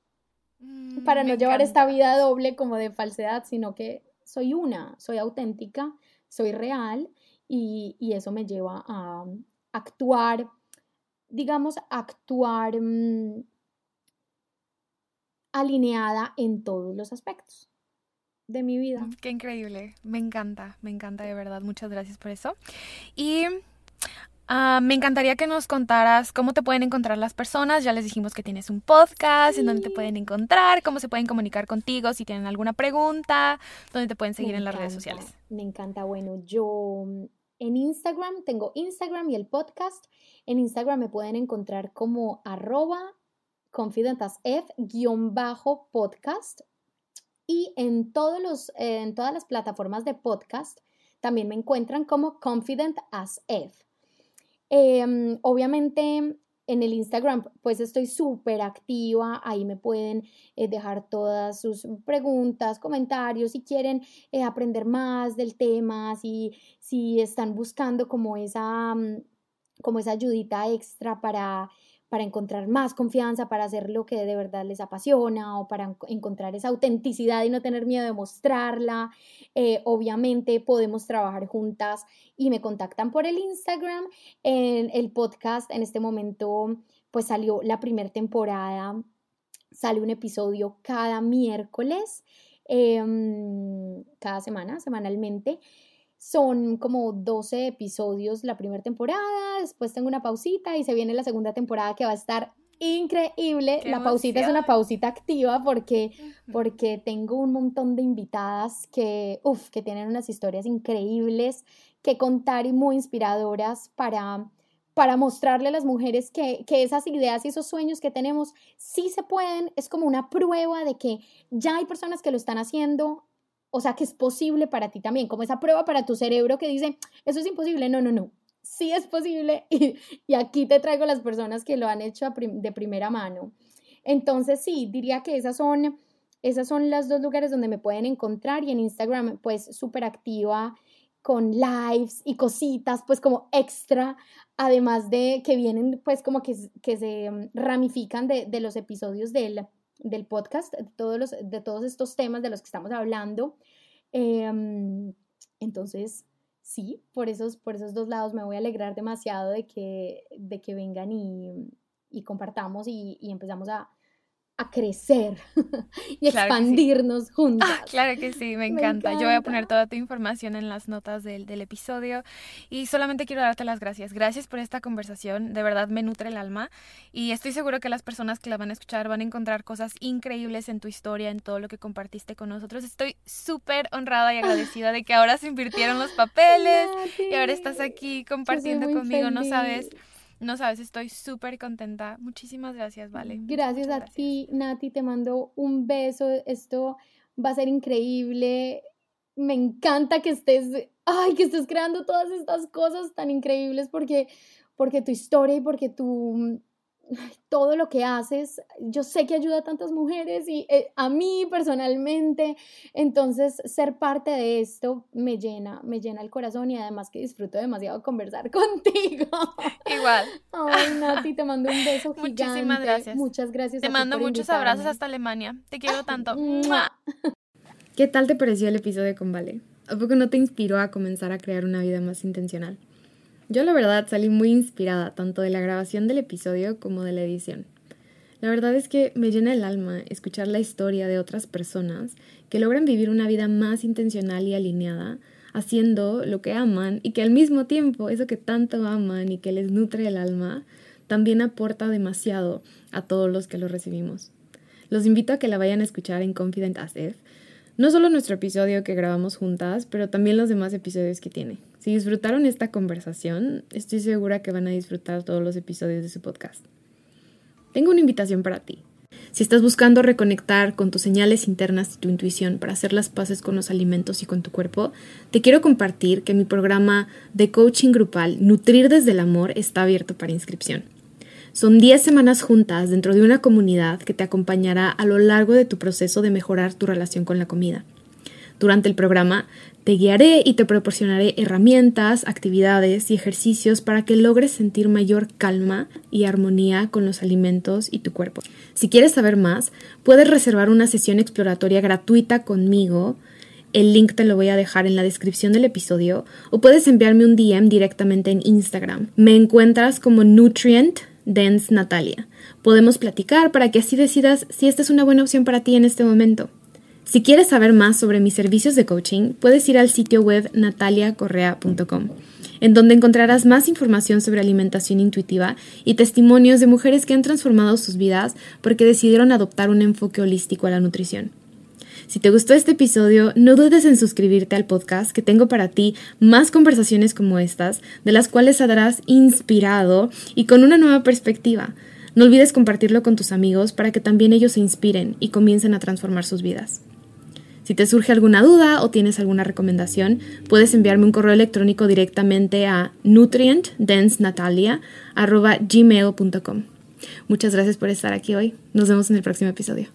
Mm, para no llevar esta vida doble como de falsedad, sino que soy una, soy auténtica, soy real y, eso me lleva a actuar, digamos, actuar mm, alineada en todos los aspectos de mi vida. Qué increíble, me encanta, me encanta de verdad, muchas gracias por eso. Y ah, me encantaría que nos contaras cómo te pueden encontrar las personas, ya les dijimos que tienes un podcast, en donde te pueden encontrar, cómo se pueden comunicar contigo, si tienen alguna pregunta, dónde te pueden seguir en las redes sociales. Me encanta, bueno, yo mm, en Instagram tengo Instagram y el podcast. En Instagram me pueden encontrar como arroba confidentasf-podcast y en, todos los, en todas las plataformas de podcast también me encuentran como Confident as F. Em, obviamente en el Instagram pues estoy súper activa, ahí me pueden eh, dejar todas sus preguntas, comentarios, si quieren eh, aprender más del tema, si, si están buscando como esa, mm, como esa ayudita extra para para encontrar más confianza, para hacer lo que de verdad les apasiona o para encontrar esa autenticidad y no tener miedo de mostrarla. Eh, obviamente podemos trabajar juntas y me contactan por el Instagram. En el podcast en este momento pues salió la primera temporada, sale un episodio cada miércoles, em, cada semana, semanalmente. Son como 12 episodios la primera temporada, después tengo una pausita y se viene la segunda temporada que va a estar increíble. la pausita es una pausita activa porque, (laughs) porque tengo un montón de invitadas que, uf, que tienen unas historias increíbles que contar y muy inspiradoras para, para mostrarle a las mujeres que, que, esas ideas y esos sueños que tenemos sí se pueden. Es como una prueba de que ya hay personas que lo están haciendo, o sea, que es posible para ti también, como esa prueba para tu cerebro que dice, eso es imposible, no, no, no, sí es posible (laughs) y, aquí te traigo las personas que lo han hecho de primera mano. Entonces, sí, diría que esas son, esas son las dos lugares donde me pueden encontrar y en Instagram, pues súper activa con lives y cositas, pues como extra, además de que vienen, pues como que, que se ramifican de, de los episodios del del podcast, de todos, los, de todos estos temas de los que estamos hablando. Em, entonces, sí, por esos, por esos dos lados me voy a alegrar demasiado de que, de que vengan y, compartamos y empezamos a, a crecer (laughs) y expandirnos juntos. Ah, claro que sí, (laughs) me encanta. Yo voy a poner toda tu información en las notas del, del, episodio y solamente quiero darte las gracias. Gracias por esta conversación, de verdad me nutre el alma y estoy seguro que las personas que la van a escuchar van a encontrar cosas increíbles en tu historia, en todo lo que compartiste con nosotros. Estoy súper honrada y agradecida de que ahora se invirtieron los papeles (laughs) y ahora estás aquí compartiendo conmigo, no sabes no sabes, estoy súper contenta. Muchísimas gracias, Vale. Gracias a ti, Nati. Te mando un beso. Esto va a ser increíble. Me encanta que estés, ay, que estés creando todas estas cosas tan increíbles porque, porque tu historia y porque tu todo lo que haces, yo sé que ayuda a tantas mujeres y eh, a mí personalmente, entonces ser parte de esto me llena, me llena el corazón y además que disfruto demasiado conversar (laughs) contigo. Igual. Ay, Nati, te mando un beso gigante. Muchísimas gracias. Muchas gracias. Te mando muchos abrazos hasta Alemania. Te quiero tanto. (laughs) ¿Qué tal te pareció el episodio con Vale? ¿A poco no te inspiró a comenzar a crear una vida más intencional? Yo la verdad salí muy inspirada tanto de la grabación del episodio como de la edición. La verdad es que me llena el alma escuchar la historia de otras personas que logran vivir una vida más intencional y alineada, haciendo lo que aman y que al mismo tiempo eso que tanto aman y que les nutre el alma, también aporta demasiado a todos los que lo recibimos. Los invito a que la vayan a escuchar en Confident ASF, no solo nuestro episodio que grabamos juntas, pero también los demás episodios que tiene. Si disfrutaron esta conversación, estoy segura que van a disfrutar todos los episodios de su podcast. Tengo una invitación para ti. Si estás buscando reconectar con tus señales internas y tu intuición para hacer las paces con los alimentos y con tu cuerpo, te quiero compartir que mi programa de coaching grupal Nutrir desde el Amor está abierto para inscripción. Son 10 semanas juntas dentro de una comunidad que te acompañará a lo largo de tu proceso de mejorar tu relación con la comida. Durante el programa te guiaré y te proporcionaré herramientas, actividades y ejercicios para que logres sentir mayor calma y armonía con los alimentos y tu cuerpo. Si quieres saber más, puedes reservar una sesión exploratoria gratuita conmigo. El link te lo voy a dejar en la descripción del episodio o puedes enviarme un DM directamente en Instagram. Me encuentras como Nutrient Dance Natalia. Podemos platicar para que así decidas si esta es una buena opción para ti en este momento. Si quieres saber más sobre mis servicios de coaching, puedes ir al sitio web nataliacorrea.com, en donde encontrarás más información sobre alimentación intuitiva y testimonios de mujeres que han transformado sus vidas porque decidieron adoptar un enfoque holístico a la nutrición. Si te gustó este episodio, no dudes en suscribirte al podcast que tengo para ti más conversaciones como estas, de las cuales saldrás inspirado y con una nueva perspectiva. No olvides compartirlo con tus amigos para que también ellos se inspiren y comiencen a transformar sus vidas. Si te surge alguna duda o tienes alguna recomendación, puedes enviarme un correo electrónico directamente a nutrientdensenatalia.gmail.com. Muchas gracias por estar aquí hoy. Nos vemos en el próximo episodio.